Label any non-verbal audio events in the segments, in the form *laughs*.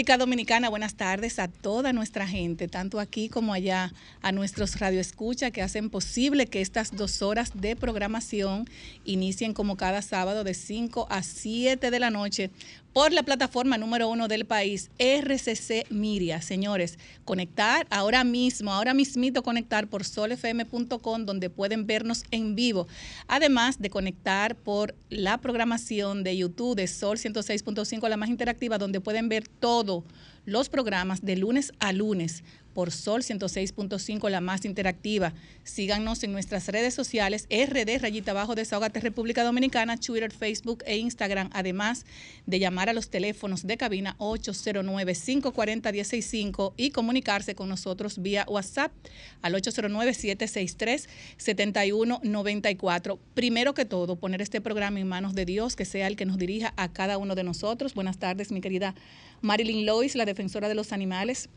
República Dominicana, buenas tardes a toda nuestra gente, tanto aquí como allá, a nuestros radioescuchas que hacen posible que estas dos horas de programación inicien como cada sábado de 5 a 7 de la noche por la plataforma número uno del país, RCC Miria. Señores, conectar ahora mismo, ahora mismito conectar por solfm.com, donde pueden vernos en vivo. Además de conectar por la programación de YouTube de Sol 106.5, la más interactiva, donde pueden ver todos los programas de lunes a lunes por Sol 106.5, la más interactiva. Síganos en nuestras redes sociales, RD, rayita abajo, Desahogate República Dominicana, Twitter, Facebook e Instagram, además de llamar a los teléfonos de cabina 809-540-165 y comunicarse con nosotros vía WhatsApp al 809-763-7194. Primero que todo, poner este programa en manos de Dios, que sea el que nos dirija a cada uno de nosotros. Buenas tardes, mi querida Marilyn Lois, la defensora de los animales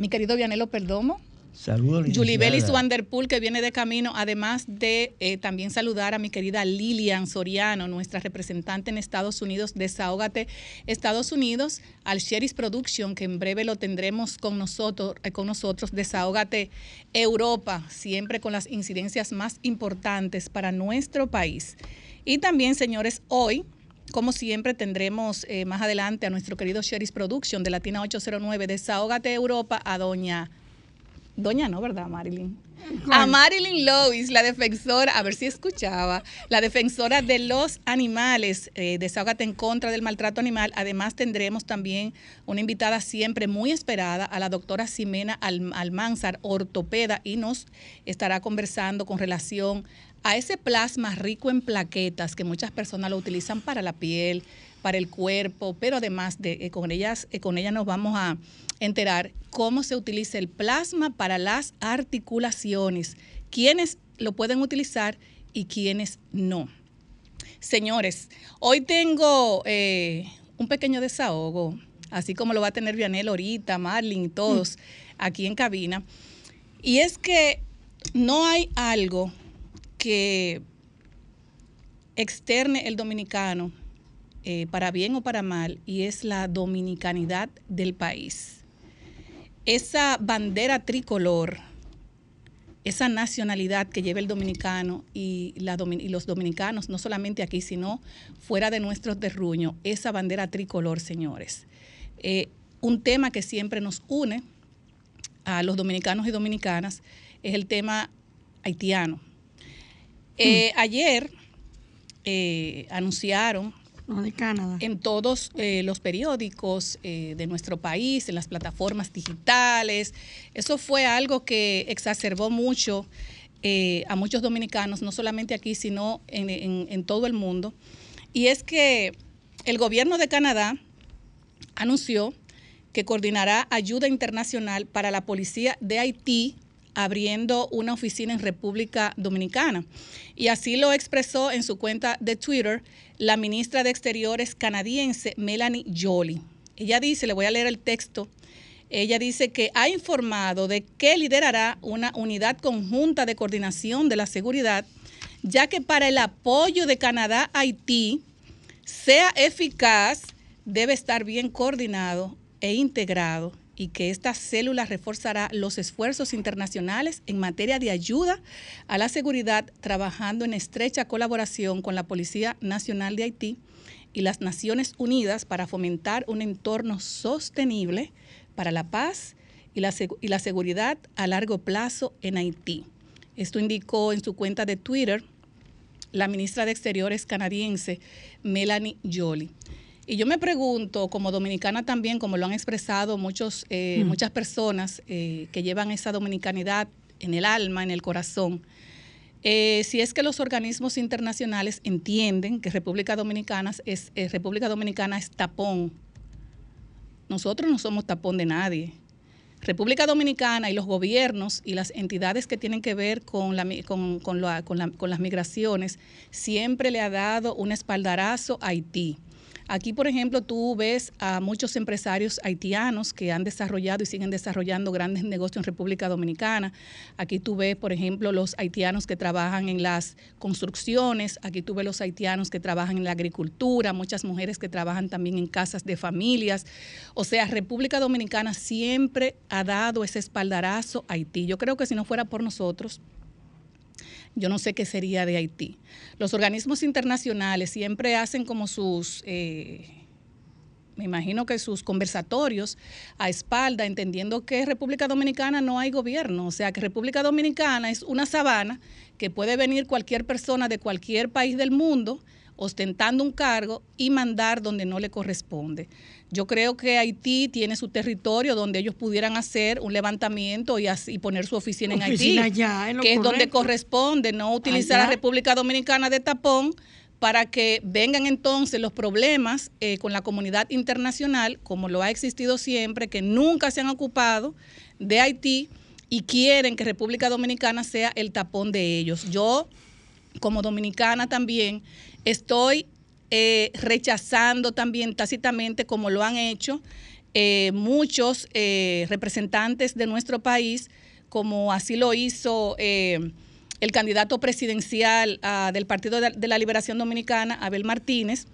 mi querido Vianelo Perdomo. Saludos, Julie Wanderpool, que viene de camino, además de eh, también saludar a mi querida Lilian Soriano, nuestra representante en Estados Unidos, Desahógate Estados Unidos, al Sheris Production, que en breve lo tendremos con nosotros, eh, con nosotros, Desahógate Europa, siempre con las incidencias más importantes para nuestro país. Y también, señores, hoy como siempre, tendremos eh, más adelante a nuestro querido Sheris Production de Latina 809, Desahógate Europa, a doña. Doña, no, ¿verdad, Marilyn? A Marilyn Lois, la defensora, a ver si escuchaba, la defensora de los animales, eh, Desahógate en contra del maltrato animal. Además, tendremos también una invitada siempre muy esperada, a la doctora Ximena Almanzar, ortopeda, y nos estará conversando con relación a ese plasma rico en plaquetas que muchas personas lo utilizan para la piel, para el cuerpo, pero además de eh, con ellas, eh, con ella nos vamos a enterar cómo se utiliza el plasma para las articulaciones, quiénes lo pueden utilizar y quiénes no. Señores, hoy tengo eh, un pequeño desahogo, así como lo va a tener Vianel ahorita, Marlin, todos mm. aquí en cabina. Y es que no hay algo que externe el dominicano, eh, para bien o para mal, y es la dominicanidad del país. Esa bandera tricolor, esa nacionalidad que lleva el dominicano y, los dominicanos, no solamente aquí, sino fuera de nuestros terruños, esa bandera tricolor, señores. Eh, un tema que siempre nos une a los dominicanos y dominicanas es el tema haitiano eh, ayer eh, anunciaron en todos eh, los periódicos de nuestro país, en las plataformas digitales. Eso fue algo que exacerbó mucho a muchos dominicanos, no solamente aquí, sino en, todo el mundo. Y es que el gobierno de Canadá anunció que coordinará ayuda internacional para la policía de Haití abriendo una oficina en República Dominicana. Y así lo expresó en su cuenta de Twitter la ministra de Exteriores canadiense Melanie Jolie. Ella dice, le voy a leer el texto, ella dice que ha informado de que liderará una unidad conjunta de coordinación de la seguridad, ya que para el apoyo de Canadá a Haití sea eficaz, debe estar bien coordinado e integrado y que esta célula reforzará los esfuerzos internacionales en materia de ayuda a la seguridad, trabajando en estrecha colaboración con la Policía Nacional de Haití y las Naciones Unidas para fomentar un entorno sostenible para la paz y la, seguridad a largo plazo en Haití. Esto indicó en su cuenta de Twitter la ministra de Exteriores canadiense, Melanie Jolie. Y yo me pregunto, como dominicana también, como lo han expresado muchos, eh, muchas personas eh, que llevan esa dominicanidad en el alma, en el corazón, eh, si es que los organismos internacionales entienden que República Dominicana es, República Dominicana es tapón. Nosotros no somos tapón de nadie. República Dominicana y los gobiernos y las entidades que tienen que ver con, la, con, con, con las migraciones siempre le ha dado un espaldarazo a Haití. Aquí, por ejemplo, tú ves a muchos empresarios haitianos que han desarrollado y siguen desarrollando grandes negocios en República Dominicana. Aquí tú ves, por ejemplo, los haitianos que trabajan en las construcciones. Aquí tú ves los haitianos que trabajan en la agricultura, muchas mujeres que trabajan también en casas de familias. O sea, República Dominicana siempre ha dado ese espaldarazo a Haití. Yo creo que si no fuera por nosotros, yo no sé qué sería de Haití. Los organismos internacionales siempre hacen como sus, eh, me imagino que sus conversatorios a espalda, entendiendo que República Dominicana no hay gobierno, o sea que República Dominicana es una sabana que puede venir cualquier persona de cualquier país del mundo ostentando un cargo y mandar donde no le corresponde. Yo creo que Haití tiene su territorio donde ellos pudieran hacer un levantamiento y, así, poner su oficina en Haití, que es donde corresponde, no utilizar a la República Dominicana de tapón para que vengan entonces los problemas eh, con la comunidad internacional, como lo ha existido siempre, que nunca se han ocupado de Haití y quieren que República Dominicana sea el tapón de ellos. Yo, como dominicana también, estoy eh, rechazando también tácitamente, como lo han hecho eh, muchos eh, representantes de nuestro país, como así lo hizo el candidato presidencial ah, del Partido de la Liberación Dominicana, Abel Martínez,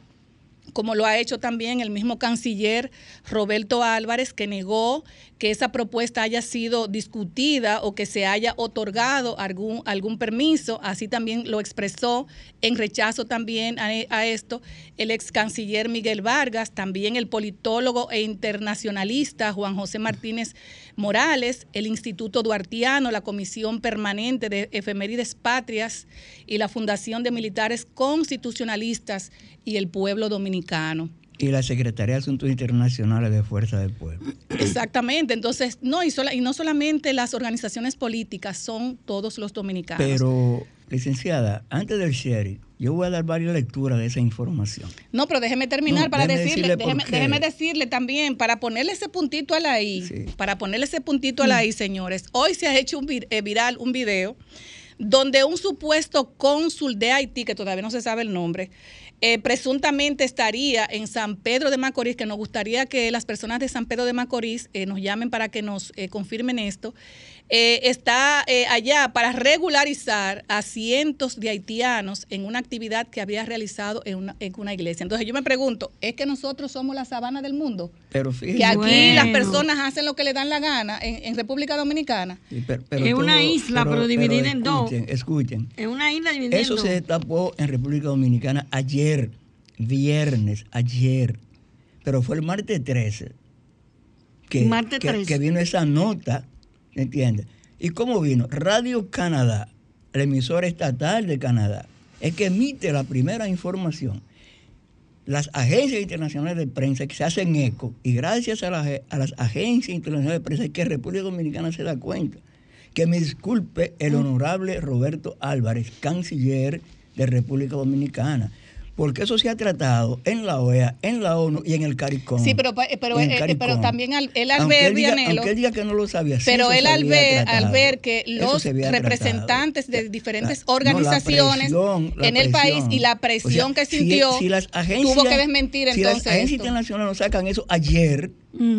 como lo ha hecho también el mismo canciller Roberto Álvarez, que negó que esa propuesta haya sido discutida o que se haya otorgado algún, algún permiso. Así también lo expresó en rechazo también a, esto el ex canciller Miguel Vargas, también el politólogo e internacionalista Juan José Martínez Morales, el Instituto Duartiano, la Comisión Permanente de Efemérides Patrias y la Fundación de Militares Constitucionalistas y el Pueblo Dominicano. Y la Secretaría de Asuntos Internacionales de Fuerza del Pueblo. Exactamente. Entonces, no, y, y no solamente las organizaciones políticas, son todos los dominicanos. Pero, licenciada, antes del sheriff, yo voy a dar varias lecturas de esa información. No, pero déjeme terminar para decirle, déjeme, decirle también, para ponerle ese puntito a la I, para ponerle ese puntito a la I, señores, hoy se ha hecho un eh, viral un video donde un supuesto cónsul de Haití, que todavía no se sabe el nombre, eh, presuntamente estaría en San Pedro de Macorís, que nos gustaría que las personas de San Pedro de Macorís eh, nos llamen para que nos eh, confirmen esto, está allá para regularizar a cientos de haitianos en una actividad que había realizado en una, en una iglesia. Entonces yo me pregunto, ¿es que nosotros somos la sabana del mundo? Pero que aquí las personas hacen lo que le dan la gana en, República Dominicana. es una isla, pero, dividida en dos. Escuchen. Es una isla dividida Eso se destapó en República Dominicana ayer viernes, ayer, pero fue el martes 13 que, que, vino esa nota, ¿entiendes? ¿Y cómo vino? Radio Canadá, la emisora estatal de Canadá, es que emite la primera información. Las agencias internacionales de prensa que se hacen eco, y gracias a, a las agencias internacionales de prensa es que República Dominicana se da cuenta. Que me disculpe el mm. honorable Roberto Álvarez, canciller de República Dominicana porque eso se ha tratado en la OEA, en la ONU y en el CARICOM. Sí, pero, pero, eh, eh, pero también él al ver, aunque él diga que no lo sabía, pero él al ver, al ver que los representantes de diferentes organizaciones en el país y la presión. Que sintió, tuvo que desmentir si entonces. las agencias internacionales nos sacan eso ayer,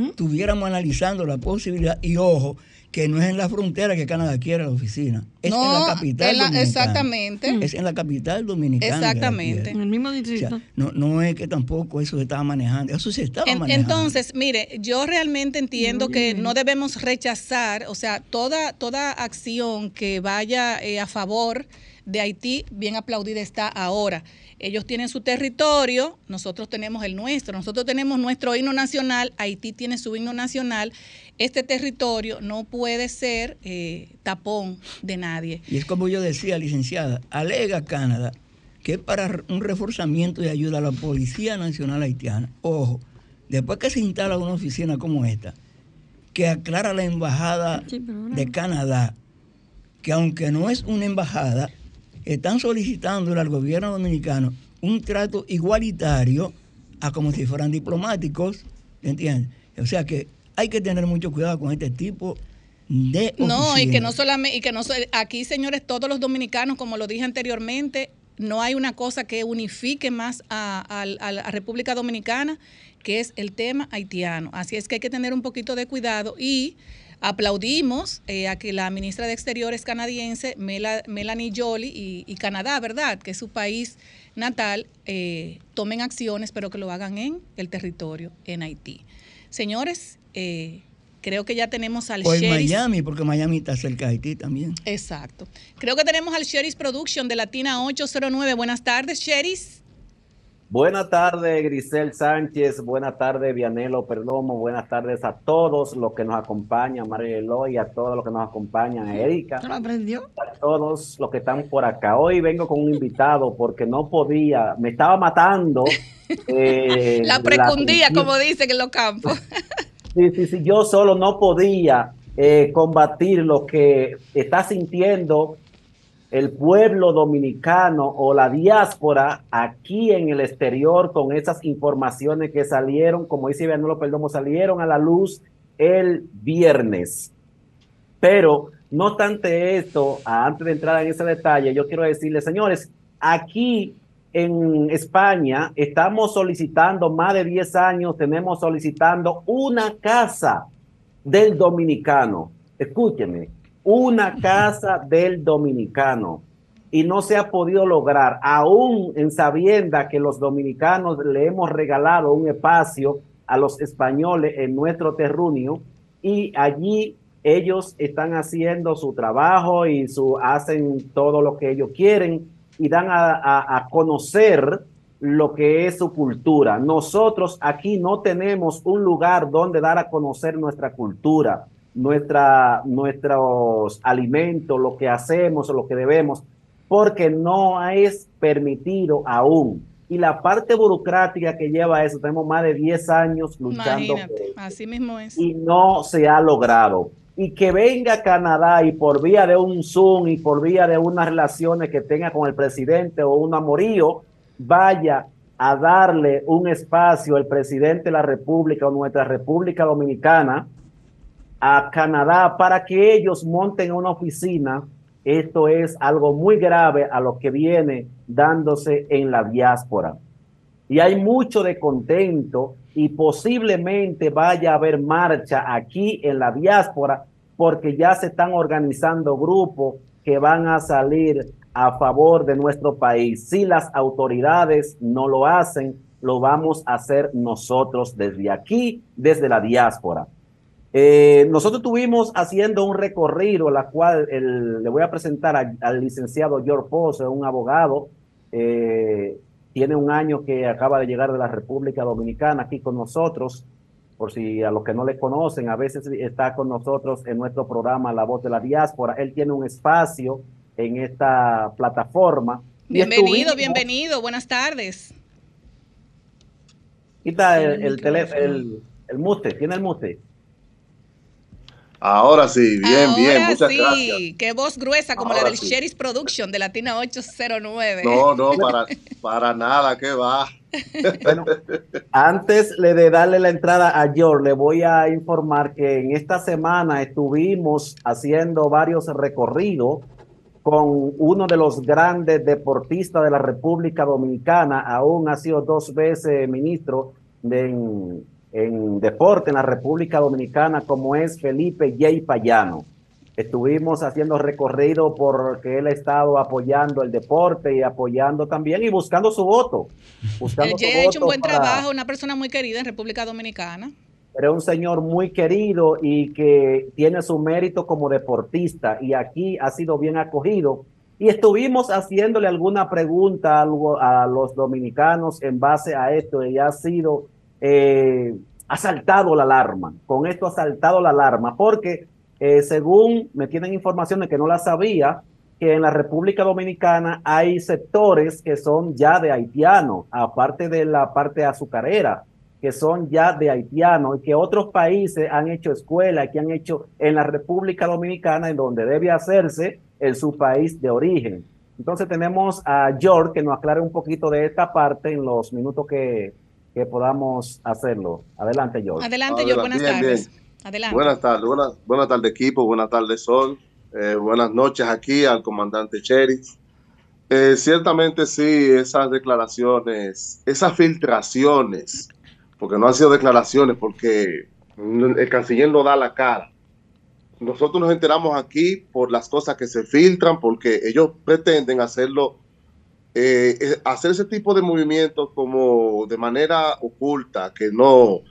estuviéramos analizando la posibilidad y ojo que no es en la frontera que Canadá quiere la oficina, es en la capital dominicana. Exactamente. Es en la capital dominicana. Exactamente. En el mismo distrito. no, no es que tampoco eso se estaba manejando, eso se estaba manejando. Entonces, mire, yo realmente entiendo que no debemos rechazar, o sea, toda, toda acción que vaya eh, a favor de Haití bien aplaudida está ahora. Ellos tienen su territorio, nosotros tenemos el nuestro, nosotros tenemos nuestro himno nacional, Haití tiene su himno nacional. Este territorio no puede ser eh, tapón de nadie. Y es como yo decía, licenciada, alega Canadá que es para un reforzamiento y ayuda a la Policía Nacional Haitiana. Ojo, después que se instala una oficina como esta, que aclara la Embajada de Canadá, que aunque no es una embajada, están solicitándole al gobierno dominicano un trato igualitario a como si fueran diplomáticos, ¿entiendes? O sea que hay que tener mucho cuidado con este tipo de no y que no solamente y que no aquí señores todos los dominicanos como lo dije anteriormente no hay una cosa que unifique más a, la República Dominicana, que es el tema haitiano. Así es que hay que tener un poquito de cuidado y aplaudimos eh, a que la ministra de Exteriores canadiense, Melanie Jolie, y, Canadá, ¿verdad?, que es su país natal, eh, tomen acciones, pero que lo hagan en el territorio, en Haití. Señores, eh, Creo que ya tenemos al o en Miami, porque Miami está cerca de Haití también. Exacto. Creo que tenemos al Sheris Production de Latina 809. Buenas tardes, Sheris. Buenas tardes, Grisel Sánchez. Buenas tardes, Vianelo Perdomo. Buenas tardes a todos los que nos acompañan, María Eloy, a todos los que nos acompañan, Erika. ¿Lo aprendió? A todos los que están por acá. Hoy vengo con un invitado porque no podía, me estaba matando. *laughs* Eh, la precundía, como dicen en los campos. *laughs* Sí, sí, sí, yo solo no podía eh, combatir lo que está sintiendo el pueblo dominicano o la diáspora aquí en el exterior con esas informaciones que salieron, como dice lo Perdomo, salieron a la luz el viernes. Pero no obstante esto, antes de entrar en ese detalle, yo quiero decirles, señores, aquí en España estamos solicitando más de 10 años, tenemos solicitando una casa del dominicano. Escúcheme, una casa del dominicano. Y no se ha podido lograr, aún en sabienda que los dominicanos le hemos regalado un espacio a los españoles en nuestro terruño y allí ellos están haciendo su trabajo y su, hacen todo lo que ellos quieren y dan a, conocer lo que es su cultura. Nosotros aquí no tenemos un lugar donde dar a conocer nuestra cultura, nuestra, nuestros alimentos, lo que hacemos, lo que debemos, porque no es permitido aún. Y la parte burocrática que lleva eso, tenemos más de 10 años luchando. así mismo es. Y no se ha logrado y que venga a Canadá y por vía de un Zoom y por vía de unas relaciones que tenga con el presidente o un amorío, vaya a darle un espacio el presidente de la República o nuestra República Dominicana a Canadá para que ellos monten una oficina. Esto es algo muy grave a lo que viene dándose en la diáspora. Y hay mucho de contento y posiblemente vaya a haber marcha aquí en la diáspora porque ya se están organizando grupos que van a salir a favor de nuestro país. Si las autoridades no lo hacen, lo vamos a hacer nosotros desde aquí, desde la diáspora. Eh, nosotros estuvimos haciendo un recorrido, la cual le voy a presentar al licenciado George Pose, un abogado eh, tiene un año que acaba de llegar de la República Dominicana aquí con nosotros. Por si a los que no le conocen, a veces está con nosotros en nuestro programa La Voz de la Diáspora. Él tiene un espacio en esta plataforma. Bienvenido, bienvenido. Buenas tardes. Quita el, el, el, el mute, tiene el mute. Ahora sí, bien, bien, muchas sí. gracias. Qué voz gruesa como la del sí. Production de Latina 809. No, no, para, para nada, que va. *laughs* Bueno, antes de darle la entrada a George, le voy a informar que en esta semana estuvimos haciendo varios recorridos con uno de los grandes deportistas de la República Dominicana, aún ha sido dos veces ministro de en deporte en la República Dominicana como es Felipe J. Payano. Estuvimos haciendo recorrido porque él ha estado apoyando el deporte y apoyando también y buscando su voto. Buscando el ha hecho un buen trabajo, una persona muy querida en República Dominicana. Pero un señor muy querido y que tiene su mérito como deportista y aquí ha sido bien acogido Y estuvimos haciéndole alguna pregunta a, los dominicanos en base a esto y ha sido, eh, ha saltado la alarma. Con esto ha saltado la alarma porque eh, según me tienen información de que no la sabía, que en la República Dominicana hay sectores que son ya de haitiano, aparte de la parte azucarera, que son ya de haitiano y que otros países han hecho escuela, que han hecho en la República Dominicana, en donde debe hacerse en su país de origen. Entonces tenemos a George que nos aclare un poquito de esta parte en los minutos que, podamos hacerlo. Adelante, George. Adelante, George. Buenas tardes. Adelante. Buenas tardes, buenas, tardes equipo, buenas tardes Sol, eh, buenas noches aquí al comandante Cherry. Eh, ciertamente sí, esas declaraciones, esas filtraciones, porque no han sido declaraciones, porque el canciller no da la cara nosotros nos enteramos aquí por las cosas que se filtran, porque ellos pretenden hacerlo, eh, eh, hacer ese tipo de movimientos como de manera oculta, que no,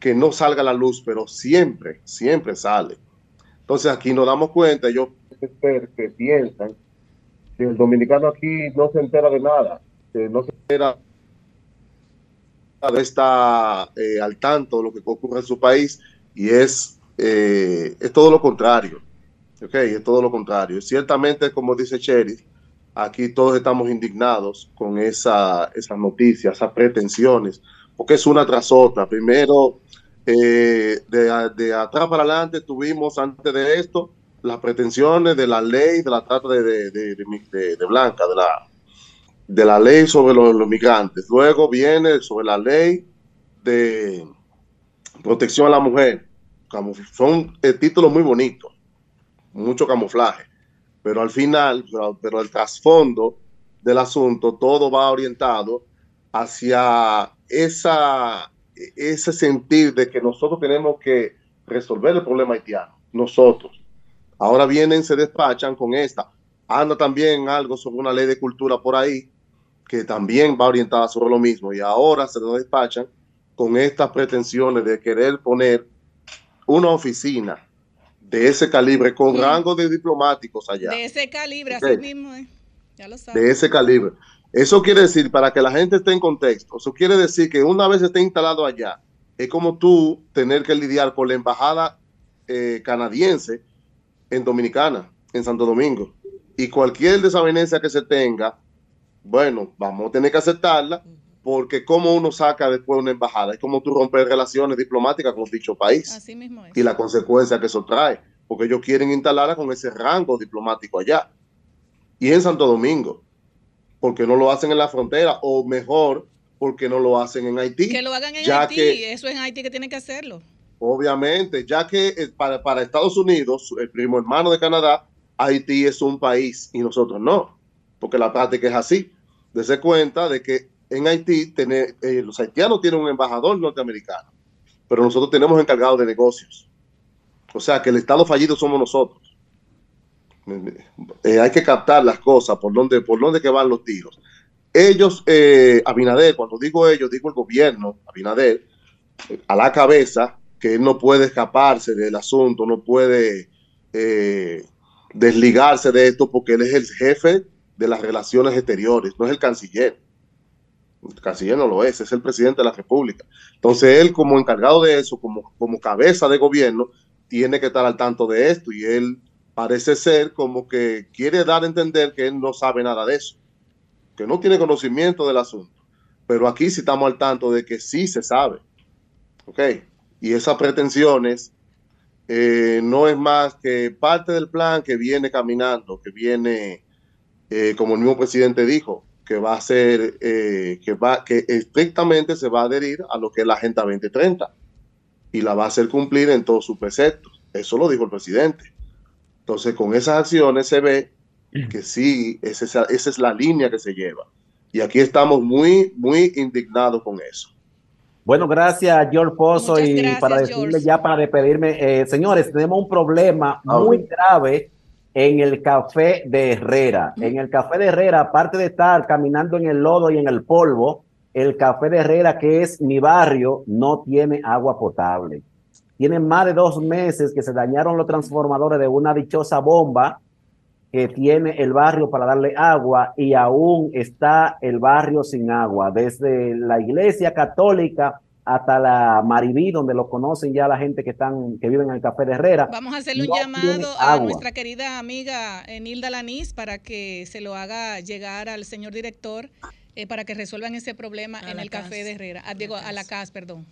que no salga a la luz, pero siempre, siempre sale. Entonces aquí nos damos cuenta, ellos que piensan que el dominicano aquí no se entera de nada, que no se entera está eh, al tanto de lo que ocurre en su país y es eh, es todo lo contrario. Okay, es todo lo contrario. Ciertamente, como dice Cherry, aquí todos estamos indignados con esa, esas noticias, esas pretensiones, porque es una tras otra. Primero, eh, de, atrás para adelante tuvimos antes de esto las pretensiones de la ley de la trata de, de, Blanca, de la, de la ley sobre los, los, migrantes. Luego viene sobre la ley de protección a la mujer son eh, títulos muy bonitos, mucho camuflaje, pero al final, pero, el trasfondo del asunto, todo va orientado hacia esa, ese sentir de que nosotros tenemos que resolver el problema haitiano, nosotros. Ahora vienen, se despachan con esta. Anda también algo sobre una ley de cultura por ahí, que también va orientada sobre lo mismo. Y ahora se despachan con estas pretensiones de querer poner una oficina de ese calibre, con rango de diplomáticos allá. De ese calibre, así mismo, eh. ya lo De ese calibre. Eso quiere decir, para que la gente esté en contexto, eso quiere decir que una vez esté instalado allá, es como tú tener que lidiar con la embajada eh, canadiense en Dominicana, en Santo Domingo. Y cualquier desavenencia que se tenga, bueno, vamos a tener que aceptarla porque cómo uno saca después una embajada, es como tú romper relaciones diplomáticas con dicho país. Así mismo es. Y la consecuencia que eso trae, porque ellos quieren instalarla con ese rango diplomático allá. Y en Santo Domingo, porque no lo hacen en la frontera, o mejor, porque no lo hacen en Haití. Que lo hagan en Haití, eso es en Haití que tienen que hacerlo. Obviamente, ya que eh, para, para Estados Unidos, el primo hermano de Canadá, Haití es un país y nosotros no, porque la práctica es así. Dese cuenta de que en Haití, eh, los haitianos tienen un embajador norteamericano, pero nosotros tenemos encargados de negocios. O sea que el Estado fallido somos nosotros. Eh, hay que captar las cosas, por dónde, por dónde que van los tiros. Ellos, eh, Abinader, cuando digo ellos, digo el gobierno, Abinader, a la cabeza, que él no puede escaparse del asunto, no puede desligarse de esto porque él es el jefe de las relaciones exteriores, no es el canciller. El canciller no lo es, es el presidente de la República. Entonces él como encargado de eso, como, como cabeza de gobierno, tiene que estar al tanto de esto y él parece ser como que quiere dar a entender que él no sabe nada de eso, que no tiene conocimiento del asunto. Pero aquí sí estamos al tanto de que sí se sabe. ¿Ok? Y esas pretensiones eh, no es más que parte del plan que viene caminando, que viene, eh, como el mismo presidente dijo, que va a ser, eh, que va, que estrictamente se va a adherir a lo que es la Agenda 2030 y la va a hacer cumplir en todos sus preceptos. Eso lo dijo el presidente. Entonces, con esas acciones se ve que sí, esa, esa es la línea que se lleva. Y aquí estamos muy, muy indignados con eso. Bueno, gracias, George Pozo. y para decirle ya, para despedirme, eh, señores, tenemos un problema ah, muy grave en el café de Herrera. En el café de Herrera, aparte de estar caminando en el lodo y en el polvo, el café de Herrera, que es mi barrio, no tiene agua potable. Tienen más de dos meses que se dañaron los transformadores de una dichosa bomba que tiene el barrio para darle agua y aún está el barrio sin agua, desde la iglesia católica hasta la Maribí, donde lo conocen ya la gente que están que viven en el Café de Herrera. Vamos a hacerle un llamado a nuestra querida amiga Nilda Lanís para que se lo haga llegar al señor director eh, para que resuelvan ese problema en el Café de Herrera. Ah, digo, a la CAS, perdón.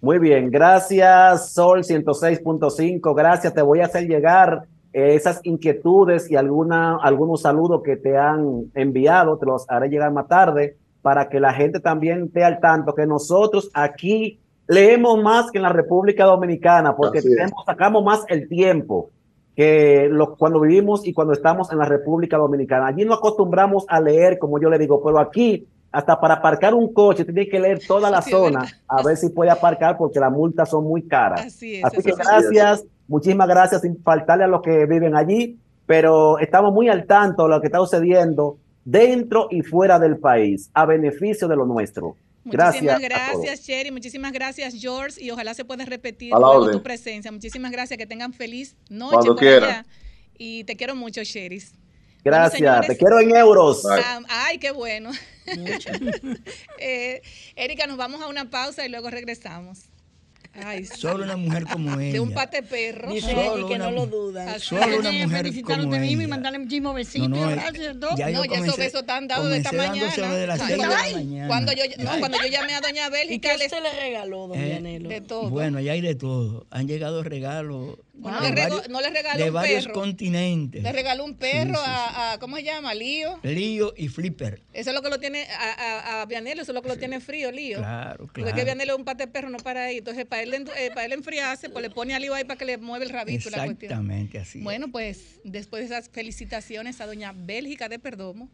Muy bien, gracias Sol 106.5, gracias. Te voy a hacer llegar eh, esas inquietudes y alguna, algunos saludos que te han enviado, te los haré llegar más tarde para que la gente también esté al tanto que nosotros aquí leemos más que en la República Dominicana porque tenemos, sacamos más el tiempo que lo, cuando vivimos y cuando estamos en la República Dominicana. Allí no acostumbramos a leer, como yo le digo, pero aquí hasta para aparcar un coche tiene que leer toda la *laughs* zona a ver si puede aparcar porque las multas son muy caras. Así, que gracias, muchísimas gracias sin faltarle a los que viven allí, pero estamos muy al tanto de lo que está sucediendo dentro y fuera del país, a beneficio de lo nuestro. Muchísimas gracias, Sherry. Muchísimas gracias, George. Y ojalá se pueda repetir luego tu presencia. Muchísimas gracias. Que tengan feliz noche por allá. Y te quiero mucho, Sherry. Gracias. te quiero en euros. Ay, qué bueno. *laughs* eh, Erika, nos vamos a una pausa y luego regresamos. Ay, solo una mujer como ella. *laughs* De un pate perro. Dice solo que no lo dudan. Solo una mujer como ella. y mandarle muchísimos besitos. No, no, gracias. Ya no, ya esos besos están dados de esta mañana. De las Ay, de la mañana. Cuando yo, no, cuando yo llamé a doña Bélgica. ¿Y qué usted le regaló, don eh, De todo. Bueno, ya hay de todo. Han llegado regalos no, le regaló de un varios perro. continentes. Le regaló un perro A, a, ¿cómo se llama? Lío. Lío y Flipper. Eso es lo que lo tiene, a, a, a Vianelo, eso es lo que lo tiene frío, Lío. Claro, claro. Porque que Vianelo es un pate perro, no para ahí. Entonces, para él, eh, para él enfriarse, pues le pone a Lío ahí para que le mueva el rabito. Exactamente así. Bueno, pues después de esas felicitaciones a doña Bélgica de Perdomo,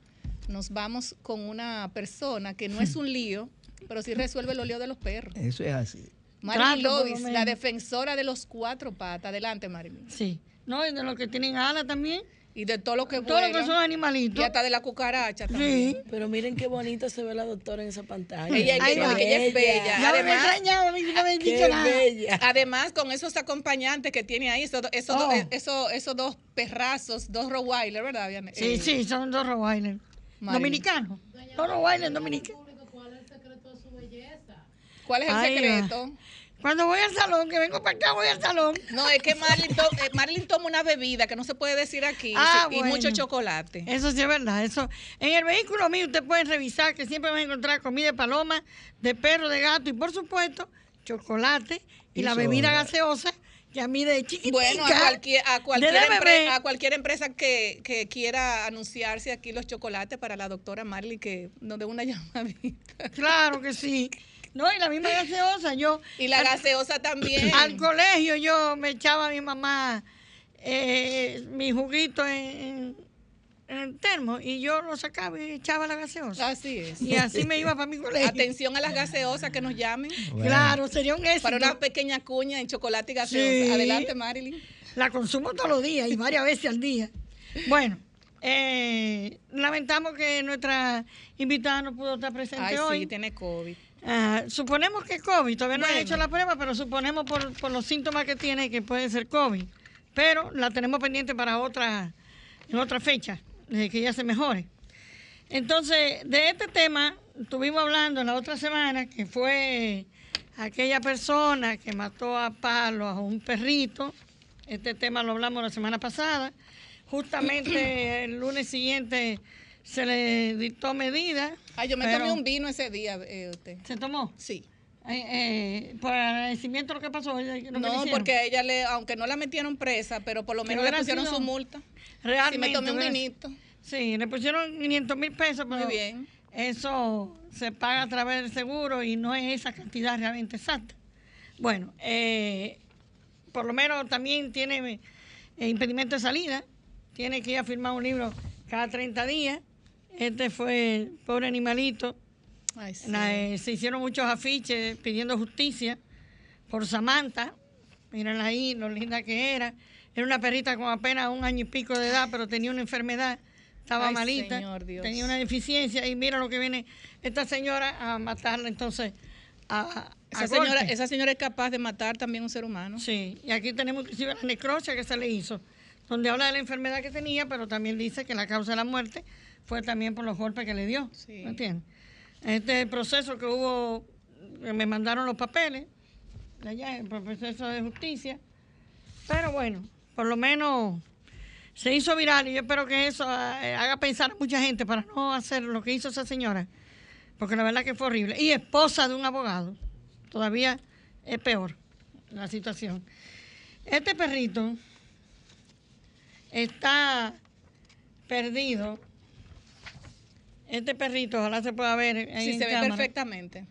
nos vamos con una persona que no es un lío, pero sí resuelve los líos de los perros. Eso es así. Marilyn Lovis, la defensora de los cuatro patas. Adelante, Marilyn. Sí. No, y de los que tienen alas también. Y de todo lo que Todo lo que son animalitos. Y hasta de la cucaracha también. Sí. Pero miren qué bonito se ve la doctora en esa pantalla. Ella, Ay, ella, ella es bella. Ya además, me extrañaba, no me dicho nada. Bella. Además, con esos acompañantes que tiene ahí, esos, esos, oh. dos, esos, esos dos perrazos, dos Rottweiler, ¿verdad? Sí, eh, sí, son dos Rottweiler. Dominicanos. Dos Rottweiler dominicanos. ¿Cuál es el secreto de su belleza? ¿Cuál es el Ay, secreto? Cuando voy al salón, que vengo para acá, voy al salón. No, es que Marlin, to eh, Marlin toma una bebida que no se puede decir aquí ah, y mucho chocolate. Eso sí es verdad. Eso. En el vehículo mío usted puede revisar que siempre va a encontrar comida de paloma, de perro, de gato y por supuesto chocolate y, la bebida gaseosa que a mí de chiquitica. Bueno, a cualquier, a cualquier, a cualquier empresa que, que, quiera anunciarse aquí los chocolates para la doctora Marley, que donde una *laughs* llamadita. Claro que sí. No, y la misma gaseosa, yo... *laughs* Y la gaseosa también. Al colegio yo me echaba a mi mamá eh, mi juguito en, el termo y yo lo sacaba y echaba la gaseosa. Así es. Y así me iba para mi *laughs* colegio. Atención a las gaseosas que nos llamen. Claro, sería un éxito. Para una pequeña cuña en chocolate y gaseosa. Adelante, Marilyn. La consumo todos los días y varias veces al día. Bueno, eh, lamentamos que nuestra invitada no pudo estar presente Ay, hoy. Sí, tiene COVID. Ah, suponemos que es COVID, todavía no he hecho la prueba, pero suponemos por, por, los síntomas que tiene que puede ser COVID. Pero la tenemos pendiente para otra, en otra fecha, de que ya se mejore. Entonces, de este tema estuvimos hablando la otra semana, que fue aquella persona que mató a palo a un perrito. Este tema lo hablamos la semana pasada. Justamente el lunes siguiente se le dictó medida. Ay, yo me tomé un vino ese día, eh, usted. ¿Se tomó? Sí. Eh, por agradecimiento lo que pasó. no, porque ella le, aunque no la metieron presa, pero por lo menos le pusieron su multa. Realmente. Sí, me tomé un vinito. Sí, le pusieron 500 mil pesos, pero Muy bien. eso se paga a través del seguro y no es esa cantidad realmente exacta. Bueno, eh, por lo menos también tiene impedimento de salida, tiene que ir a firmar un libro cada 30 días este fue el pobre animalito. Eh, se hicieron muchos afiches pidiendo justicia por Samantha. Miren ahí lo linda que era. Era una perrita con apenas un año y pico de edad, pero tenía una enfermedad. Estaba malita. tenía una deficiencia. Y mira lo que viene esta señora a matarla entonces. A, esa, señora, esa señora es capaz de matar también un ser humano. Sí, y aquí tenemos inclusive la necrosia que se le hizo donde habla de la enfermedad que tenía, pero también dice que la causa de la muerte fue también por los golpes que le dio. ¿Me entiendes? Este proceso que hubo, me mandaron los papeles, allá, el proceso de justicia. Pero bueno, por lo menos se hizo viral y yo espero que eso eh, haga pensar a mucha gente para no hacer lo que hizo esa señora, porque la verdad que fue horrible. Y esposa de un abogado, todavía es peor la situación. Este perrito está perdido. Este perrito, ojalá se pueda ver. Ahí sí, se ve perfectamente.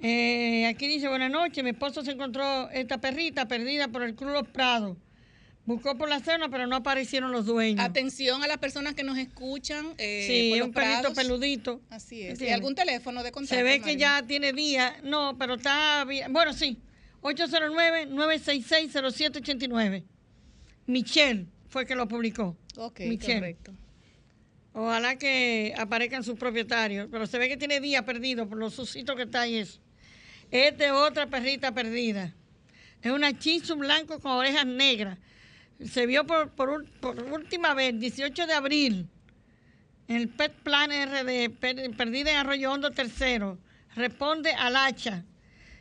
Eh, aquí dice, buenas noches, mi esposo se encontró esta perrita perdida por el Cruz Los Prados. Buscó por la zona, pero no aparecieron los dueños. Atención a las personas que nos escuchan. Eh, sí, un perrito peludito. Así es. ¿Y algún teléfono de contacto? Se ve que ya tiene días. No, pero está bien. Bueno, sí. 809-966-0789. Michelle fue que lo publicó. Ok, correcto. Ojalá que aparezcan sus propietarios, pero se ve que tiene días perdido por los sucitos que está ahí eso. Esta es otra perrita perdida. Es una chisu blanco con orejas negras. Se vio por, por, última vez, 18 de abril, en el Pet Plan RD, perdida en Arroyo Hondo tercero. Responde al hacha.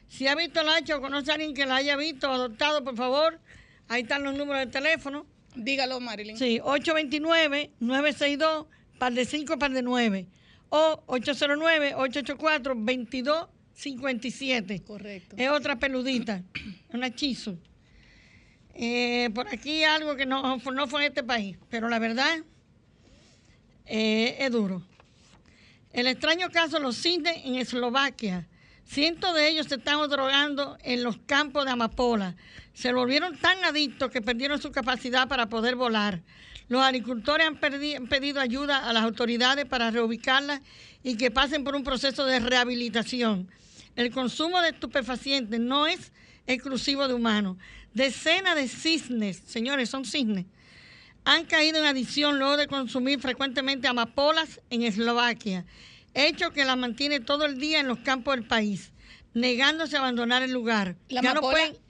Si ha visto el hacha o conoce a alguien que la haya visto o adoptado, por favor, ahí están los números de teléfono. Dígalo, Marilyn. Sí, 829-962, par de 5, par de 9. O 809-884-2257. Correcto. Es otra peludita, *clears throat* un hechizo. Eh, por aquí algo que no, no fue en este país, pero la verdad eh, es duro. El extraño caso de los cisnes en Eslovaquia. Cientos de ellos se están drogando en los campos de amapola. Se volvieron tan adictos que perdieron su capacidad para poder volar. Los agricultores han, pedido ayuda a las autoridades para reubicarlas y que pasen por un proceso de rehabilitación. El consumo de estupefacientes no es exclusivo de humanos. Decenas de cisnes, señores, son cisnes, han caído en adicción luego de consumir frecuentemente amapolas en Eslovaquia, hecho que la mantiene todo el día en los campos del país, negándose a abandonar el lugar. ¿La,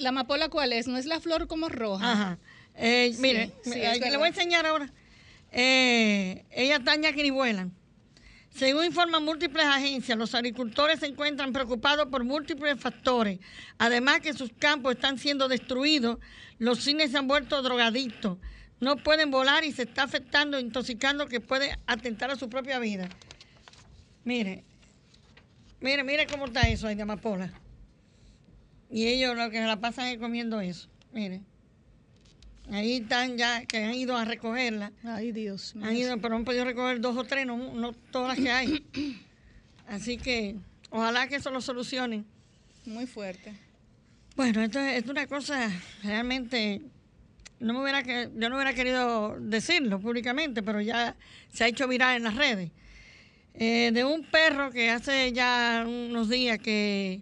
amapola, cuál es? ¿No es la flor como roja? Ajá. Eh, mire, le voy a enseñar ahora. Eh, ellas dañan que ni vuelan. Según informan múltiples agencias, los agricultores se encuentran preocupados por múltiples factores. Además que sus campos están siendo destruidos, los cines se han vuelto drogadictos, no pueden volar y se está afectando, intoxicando que puede atentar a su propia vida. Mire, mire, mire cómo está eso ahí de amapola. Y ellos lo que se la pasan es comiendo eso. Mire. Ahí están ya, que han ido a recogerla. Ay, Dios Han ido, pero han podido recoger dos o tres, no, no todas las que hay. *coughs* Así que ojalá que eso lo solucionen. Muy fuerte. Bueno, esto es, una cosa realmente. No me hubiera que, yo no hubiera querido decirlo públicamente, pero ya se ha hecho viral en las redes. Eh, de un perro que hace ya unos días que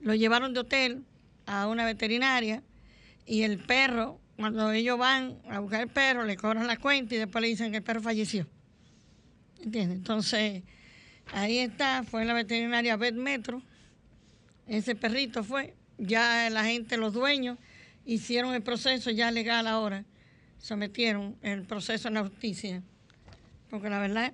lo llevaron de hotel a una veterinaria y el perro cuando ellos van a buscar el perro, le cobran la cuenta y después le dicen que el perro falleció. ¿Entiendes? Entonces, ahí está, fue la veterinaria Bet Metro, ese perrito fue, ya la gente, los dueños, hicieron el proceso ya legal ahora, sometieron el proceso en la justicia, porque la verdad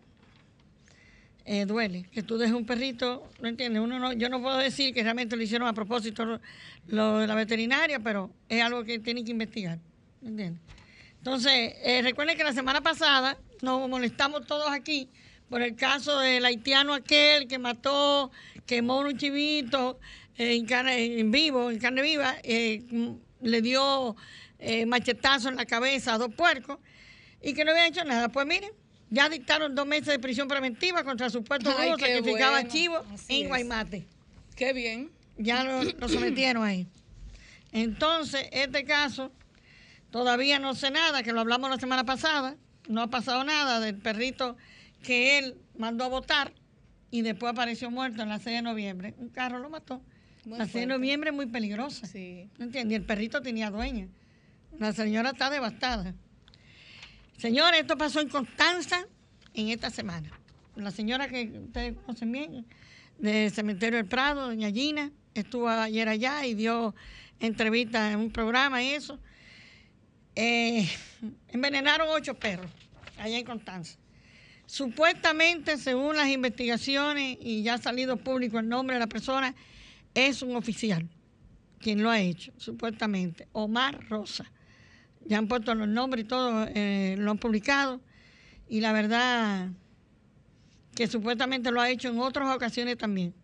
eh, duele que tú dejes un perrito, ¿no entiendes? Uno no, yo no puedo decir que realmente lo hicieron a propósito lo de la veterinaria, pero es algo que tienen que investigar. Entonces, eh, recuerden que la semana pasada nos molestamos todos aquí por el caso del haitiano aquel que mató, quemó un chivito en, carne, en vivo, en carne viva, eh, le dio eh, machetazo en la cabeza a dos puercos y que no había hecho nada. Pues miren, ya dictaron dos meses de prisión preventiva contra el supuesto grupo que sacrificaba chivo en Guaymate. Qué bien. Ya lo sometieron ahí. Entonces, este caso Todavía no sé nada, que lo hablamos la semana pasada. No ha pasado nada del perrito que él mandó a votar y después apareció muerto en la 6 de noviembre. Un carro lo mató. la 6 de noviembre es muy peligrosa. Sí. ¿No entiendes? Y el perrito tenía dueña. La señora está devastada. Señores, esto pasó en Constanza en esta semana. La señora que ustedes conocen bien, del Cementerio del Prado, doña Gina, estuvo ayer allá y dio entrevista en un programa y eso eh, envenenaron ocho perros allá en Constanza. Supuestamente, según las investigaciones, y ya ha salido público el nombre de la persona, es un oficial quien lo ha hecho, supuestamente, Omar Rosa. Ya han puesto los nombres y todo, eh, lo han publicado, y la verdad que supuestamente lo ha hecho en otras ocasiones también.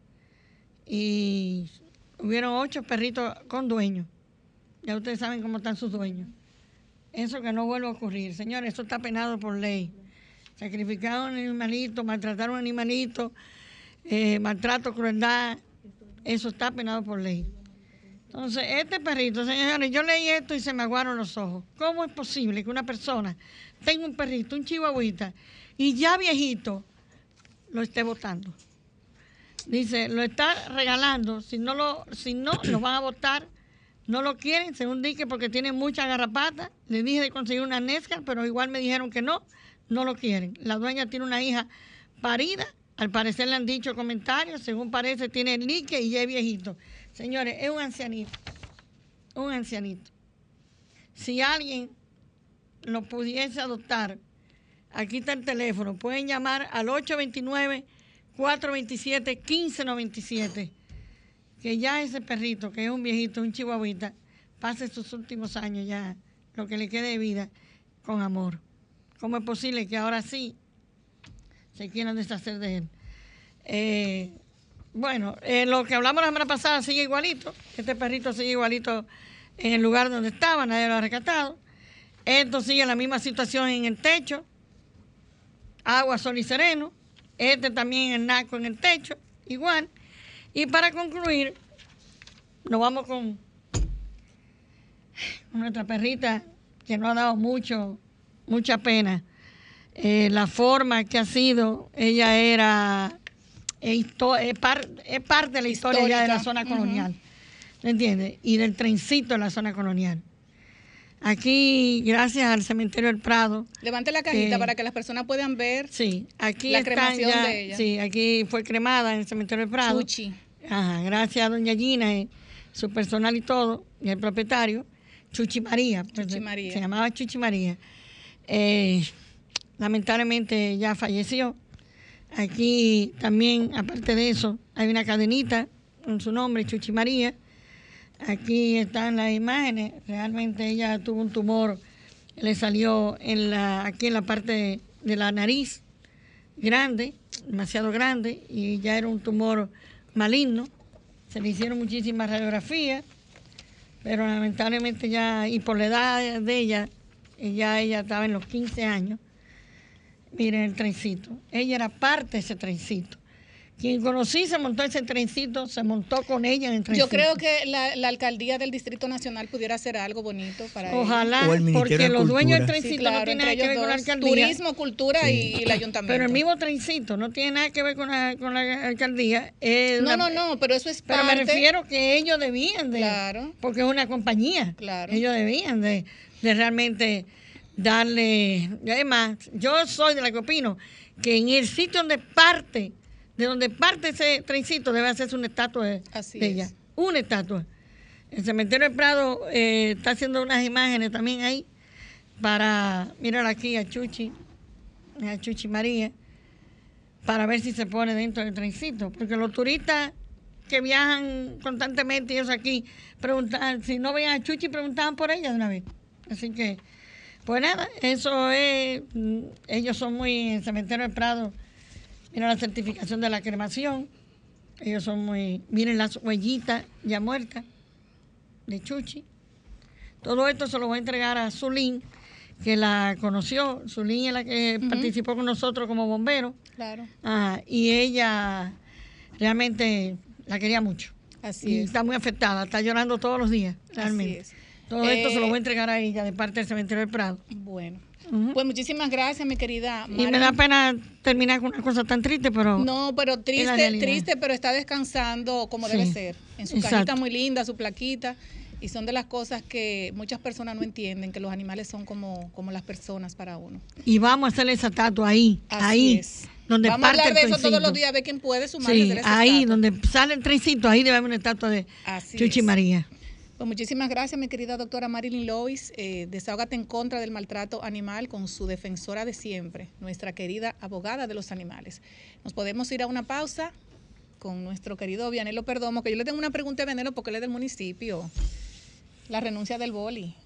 Y hubieron ocho perritos con dueños. Ya ustedes saben cómo están sus dueños. Eso que no vuelve a ocurrir. Señores, eso está penado por ley. Sacrificar a un animalito, maltratar a un animalito, eh, maltrato, crueldad, eso está penado por ley. Entonces, este perrito, señores, yo leí esto y se me aguaron los ojos. ¿Cómo es posible que una persona tenga un perrito, un chihuahuita, y ya viejito, lo esté votando? Dice, lo está regalando, si no lo, si no, lo van a votar, no lo quieren, según dije, porque tiene mucha garrapata. Le dije de conseguir una Nesca, pero igual me dijeron que no, no lo quieren. La dueña tiene una hija parida, al parecer le han dicho comentarios, según parece tiene lique y ya es viejito. Señores, es un ancianito, un ancianito. Si alguien lo pudiese adoptar, aquí está el teléfono, pueden llamar al 829 427 1597 que ya ese perrito, que es un viejito, un chihuahuita, pase sus últimos años ya, lo que le quede de vida, con amor. ¿Cómo es posible que ahora sí se quieran deshacer de él? Eh, bueno, eh, lo que hablamos la semana pasada sigue igualito. Este perrito sigue igualito en el lugar donde estaba, nadie lo ha rescatado. Esto sigue la misma situación en el techo. Agua, sol y sereno. Este también el naco en el techo, igual. Y para concluir, nos vamos con nuestra perrita que nos ha dado mucho, mucha pena. Eh, la forma que ha sido, ella era, es, parte de la historia de la zona colonial, ¿me entiendes? Y del trencito de la zona colonial. Aquí, gracias al cementerio del Prado. Levante la cajita para que las personas puedan ver sí, aquí la cremación de ella. Sí, aquí fue cremada en el cementerio del Prado. Chuchi. Ajá, gracias a doña Gina, y su personal y todo, y el propietario, Chuchi María. Chuchi María. Se llamaba Chuchi María. Eh, lamentablemente ya falleció. Aquí también, aparte de eso, hay una cadenita con su nombre, Chuchi María Aquí están las imágenes. Realmente ella tuvo un tumor, le salió en la, aquí en la parte de la nariz, grande, demasiado grande, y ya era un tumor maligno. Se le hicieron muchísimas radiografías, pero lamentablemente ya, y por la edad de ella, ya ella estaba en los 15 años. Miren el trencito. Ella era parte de ese trencito. Quien conocí se montó ese trencito, se montó con ella en el trencito. Yo creo que la, alcaldía del Distrito Nacional pudiera hacer algo bonito para Ojalá, porque los dueños del trencito no tienen nada que ver con la alcaldía. Turismo, cultura y, el ayuntamiento. Pero el mismo trencito no tiene nada que ver con la, con la alcaldía. no, no, no, pero eso es parte. Pero me refiero que ellos debían de. Claro. Porque es una compañía. Claro. Ellos debían de, de realmente darle. Además, yo soy de la que opino que en el sitio donde parte de donde parte ese trencito debe hacerse una estatua de, ella. Una estatua. El cementerio del Prado eh, está haciendo unas imágenes también ahí para mirar aquí a Chuchi, a Chuchi María, para ver si se pone dentro del trencito. Porque los turistas que viajan constantemente eso aquí, preguntan, si no veían a Chuchi, preguntaban por ella de una vez. Así que, pues nada, eso es, mm, ellos son muy, en el cementerio del Prado, Mira la certificación de la cremación. Ellos son muy. Miren las huellitas ya muertas de Chuchi. Todo esto se lo voy a entregar a Zulín, que la conoció. Zulín es la que participó con nosotros como bombero. Claro. y ella realmente la quería mucho. Así y Está muy afectada, está llorando todos los días, realmente. Todo esto se lo voy a eh, entregar a ella de parte del cementerio del Prado. Bueno. Pues muchísimas gracias, mi querida. Y me da pena terminar con una cosa tan triste, pero. No, pero triste, triste, pero está descansando como debe ser. En su cajita muy linda, su plaquita. Y son de las cosas que muchas personas no entienden, que los animales son como, como las personas para uno. Y vamos a hacerle esa tatua ahí. ahí. Donde vamos a hablar de eso todos los días, a ver quién puede sumarse. Sí, ahí, donde sale el trencito, ahí debe haber una estatua de Chuchi María. Pues muchísimas gracias, mi querida doctora Marilyn Lois. Eh, desahógate en contra del maltrato animal con su defensora de siempre, nuestra querida abogada de los animales. Nos podemos ir a una pausa con nuestro querido Vianelo Perdomo, que yo le tengo una pregunta a Vianelo porque él es del municipio. La renuncia del boli.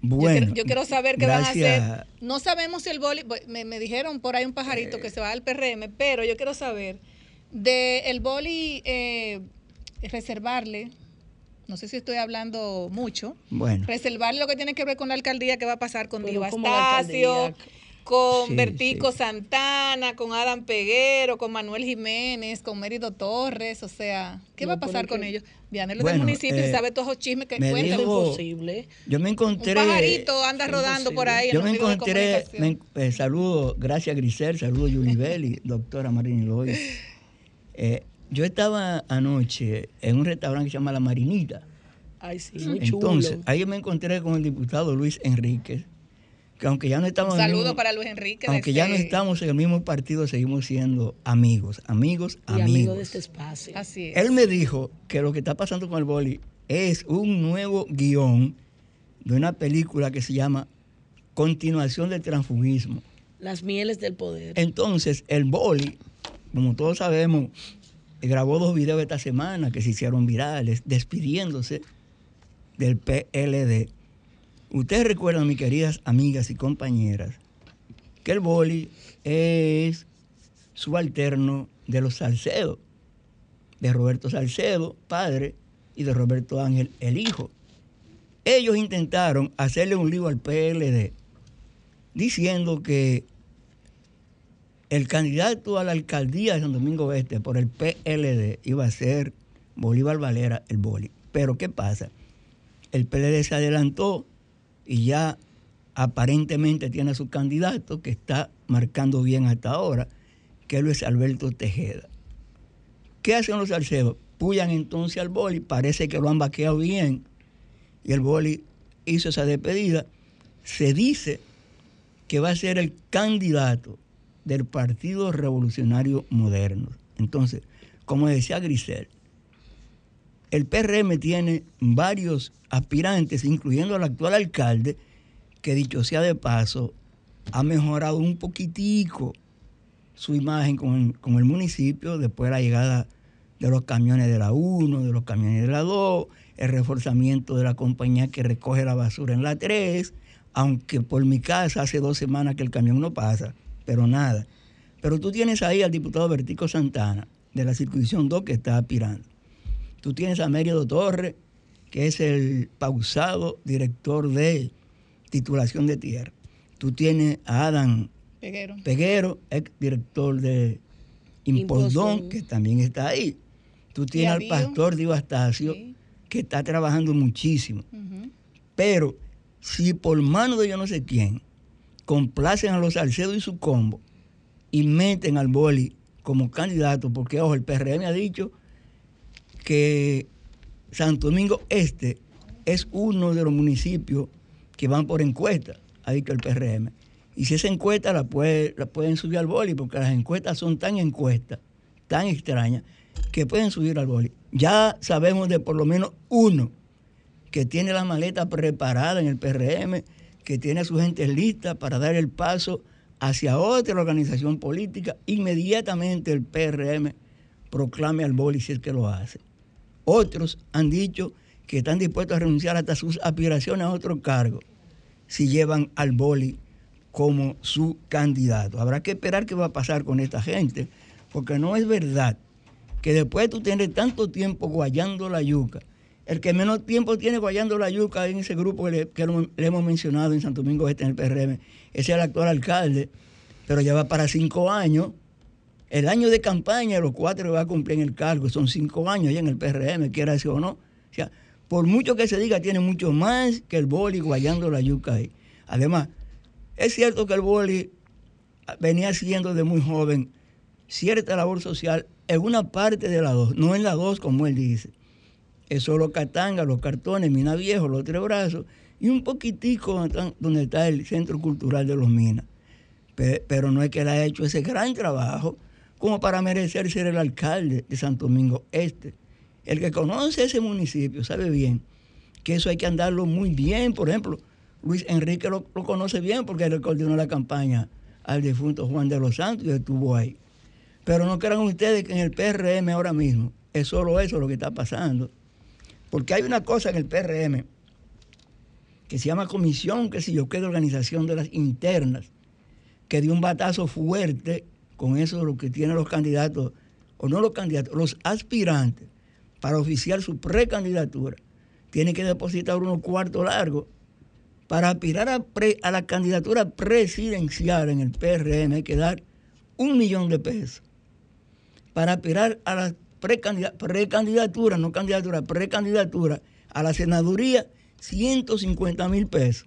Bueno, yo, quiero, saber qué van a hacer. No sabemos si el boli, me, me dijeron por ahí un pajarito que se va al PRM, pero yo quiero saber de el boli eh, reservarle, no sé si estoy hablando mucho, Bueno. reservarle lo que tiene que ver con la alcaldía, qué va a pasar con Pero Diego ¿cómo la Astacio, alcaldía? con Sí, Bertico sí. Santana, con Adam Peguero, con Manuel Jiménez, con Mérido Torres, o sea, ¿qué No, va a pasar con que- ellos? Vianelo Bueno, del municipio eh, sabe todos esos chismes que cuentan. Imposible. Yo me Un encontré. pajarito anda rodando por ahí. Yo los me encontré, me, eh, saludo, gracias Grisel, saludo Yulibeli, doctora Marini Lois. Eh, *laughs* yo estaba anoche en un restaurante que se llama La Marinita. Ay, sí, muy chulo. Entonces, ahí me encontré con el diputado Luis Enríquez, que aunque ya no estamos Un en el saludo mismo- para Luis Enrique. aunque ya no estamos en el mismo partido, seguimos siendo amigos, amigos, y amigo amigos. de este espacio. Así es. Él me dijo que lo que está pasando con el boli es un nuevo guion de una película que se llama Continuación del Transfugismo. Las mieles del poder. Entonces, el boli, como todos sabemos, grabó dos videos esta semana que se hicieron virales, despidiéndose del PLD. Ustedes recuerdan, mis queridas amigas y compañeras, que el boli es subalterno de los Salcedo, de Roberto Salcedo, padre, y de Roberto Ángel, el hijo. Ellos intentaron hacerle un lío al PLD, diciendo que el candidato a la alcaldía de San Domingo Este por el PLD iba a ser Bolívar Valera, el boli. Pero ¿qué pasa? El PLD se adelantó y ya aparentemente tiene a su candidato que está marcando bien hasta ahora, que es Luis Alberto Tejeda. ¿Qué hacen los salcedos? Puyan entonces al boli, parece que lo han vaqueado bien y el boli hizo esa despedida. Se dice que va a ser el candidato del Partido Revolucionario Moderno. Entonces, como decía Grisel, el PRM tiene varios aspirantes, incluyendo al actual alcalde, que dicho sea de paso, ha mejorado un poquitico su imagen con, con el municipio después de la llegada de los camiones de la 1, de los camiones de la 2, el reforzamiento de la compañía que recoge la basura en la 3, aunque por mi casa hace dos semanas que el camión no pasa, pero nada. Pero tú tienes ahí al diputado Bertico Santana, de la circunscripción 2, que está aspirando. Tú tienes a Mérido Torres, que es el pausado director de titulación de tierra. Tú tienes a Adam Peguero. Peguero, ex director de Impostón, que también está ahí. Tú tienes al pastor Dio Astacio, Sí. que está trabajando muchísimo. Pero si por mano de yo no sé quién complacen a los Salcedo y su combo y meten al boli como candidato, porque ojo, el PRM ha dicho que Santo Domingo Este es uno de los municipios que van por encuesta, ha dicho el PRM. Y si esa encuesta la, puede- la pueden subir al boli, porque las encuestas son tan encuestas, tan extrañas, que pueden subir al boli. Ya sabemos de por lo menos uno que tiene la maleta preparada en el PRM, que tiene a su gente lista para dar el paso hacia otra organización política, inmediatamente el PRM proclame al boli si es que lo hace. Otros han dicho que están dispuestos a renunciar hasta sus aspiraciones a otro cargo si llevan al boli como su candidato. Habrá que esperar qué va a pasar con esta gente, porque no es verdad que después de tú tener tanto tiempo guayando la yuca, el que menos tiempo tiene guayando la yuca en ese grupo que le, hemos mencionado en Santo Domingo Este, en el PRM, ese es el actual alcalde, pero ya va para cinco años. El año de campaña, los cuatro va a cumplir en el cargo, son cinco años ya en el PRM, quiera decir o no. O sea, por mucho que se diga, tiene mucho más que el boli guayando la yuca ahí. Además, es cierto que el boli venía haciendo de muy joven cierta labor social en una parte de la dos, no en la dos como él dice. Eso los catangas, los cartones, Mina Viejo, los tres brazos, y un poquitico donde está el Centro Cultural de los Minas. Pe- Pero no es que él haya hecho ese gran trabajo como para merecer ser el alcalde de Santo Domingo Este. El que conoce ese municipio sabe bien que eso hay que andarlo muy bien. Por ejemplo, Luis Enrique lo, conoce bien porque él coordinó la campaña al difunto Juan de los Santos y estuvo ahí. Pero no crean ustedes que en el PRM ahora mismo es solo eso lo que está pasando. Porque hay una cosa en el PRM que se llama comisión, que sé yo, de organización de las internas, que dio un batazo fuerte con eso lo que tienen los candidatos, o no los candidatos, los aspirantes para oficiar su precandidatura. Tienen que depositar unos cuartos largos. Para aspirar a, a la candidatura presidencial en el PRM hay que dar un millón de pesos. Para aspirar a la precandidatura, no candidatura, precandidatura a la senaduría, 150 mil pesos.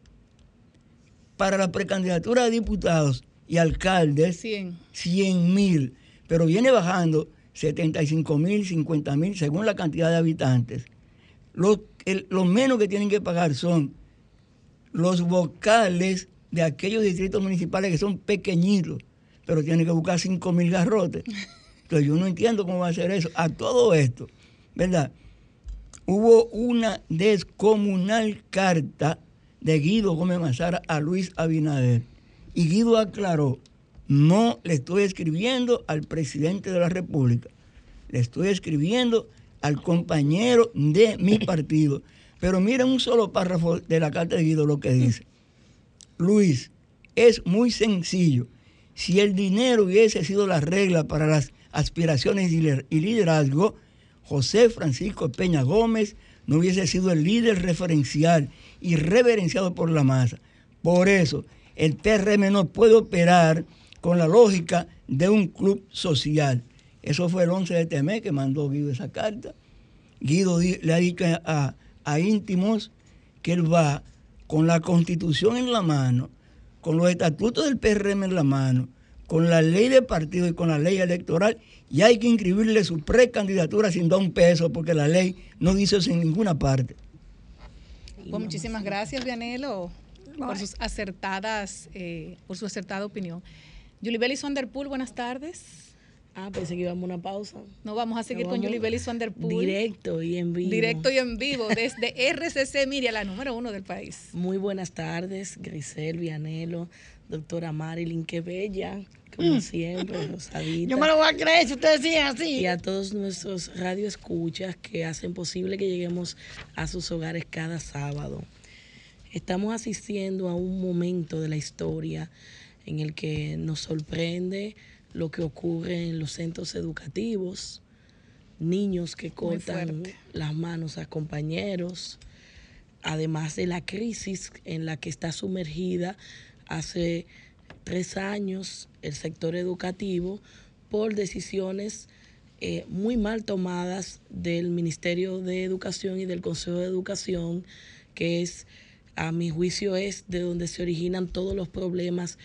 Para la precandidatura de diputados y alcaldes, 100 mil. Pero viene bajando 75 mil, 50 mil, según la cantidad de habitantes. Lo, menos que tienen que pagar son los vocales de aquellos distritos municipales que son pequeñitos, pero tienen que buscar 5 mil garrotes. *laughs* Entonces yo no entiendo cómo va a ser eso. A todo esto, ¿verdad? Hubo una descomunal carta de Guido Gómez Mazara a Luis Abinader. Y Guido aclaró, no le estoy escribiendo al presidente de la República, le estoy escribiendo al compañero de mi partido. Pero miren un solo párrafo de la carta de Guido lo que dice. Luis, es muy sencillo. Si el dinero hubiese sido la regla para las aspiraciones y liderazgo, José Francisco Peña Gómez no hubiese sido el líder referencial y reverenciado por la masa. Por eso, el PRM no puede operar con la lógica de un club social. Eso fue el 11 de este mes que mandó Guido esa carta. Guido le ha dicho a, a íntimos que él va con la constitución en la mano, con los estatutos del PRM en la mano, con la ley de partido y con la ley electoral y hay que inscribirle su precandidatura sin dar un peso porque la ley no dice eso en ninguna parte. Pues muchísimas gracias, Vianelo, por sus acertadas, eh, por su acertada opinión. Yulibeli Sonderpool, buenas tardes. Ah, pensé que íbamos a una pausa. No, vamos a seguir con Julie Belly Sonderpool. Directo y en vivo. Directo y en vivo desde *laughs* RCC Miria, la número uno del país. Muy buenas tardes, Grisel, Vianelo, doctora Marilyn, qué bella, como mm. siempre, Rosadita. Yo me lo voy a creer si ustedes siguen así. Y a todos nuestros radioescuchas que hacen posible que lleguemos a sus hogares cada sábado. Estamos asistiendo a un momento de la historia en el que nos sorprende lo que ocurre en los centros educativos, niños que cortan las manos a compañeros, además de la crisis en la que está sumergida hace tres años el sector educativo por decisiones eh, muy mal tomadas del Ministerio de Educación y del Consejo de Educación, que es, a mi juicio, es de donde se originan todos los problemas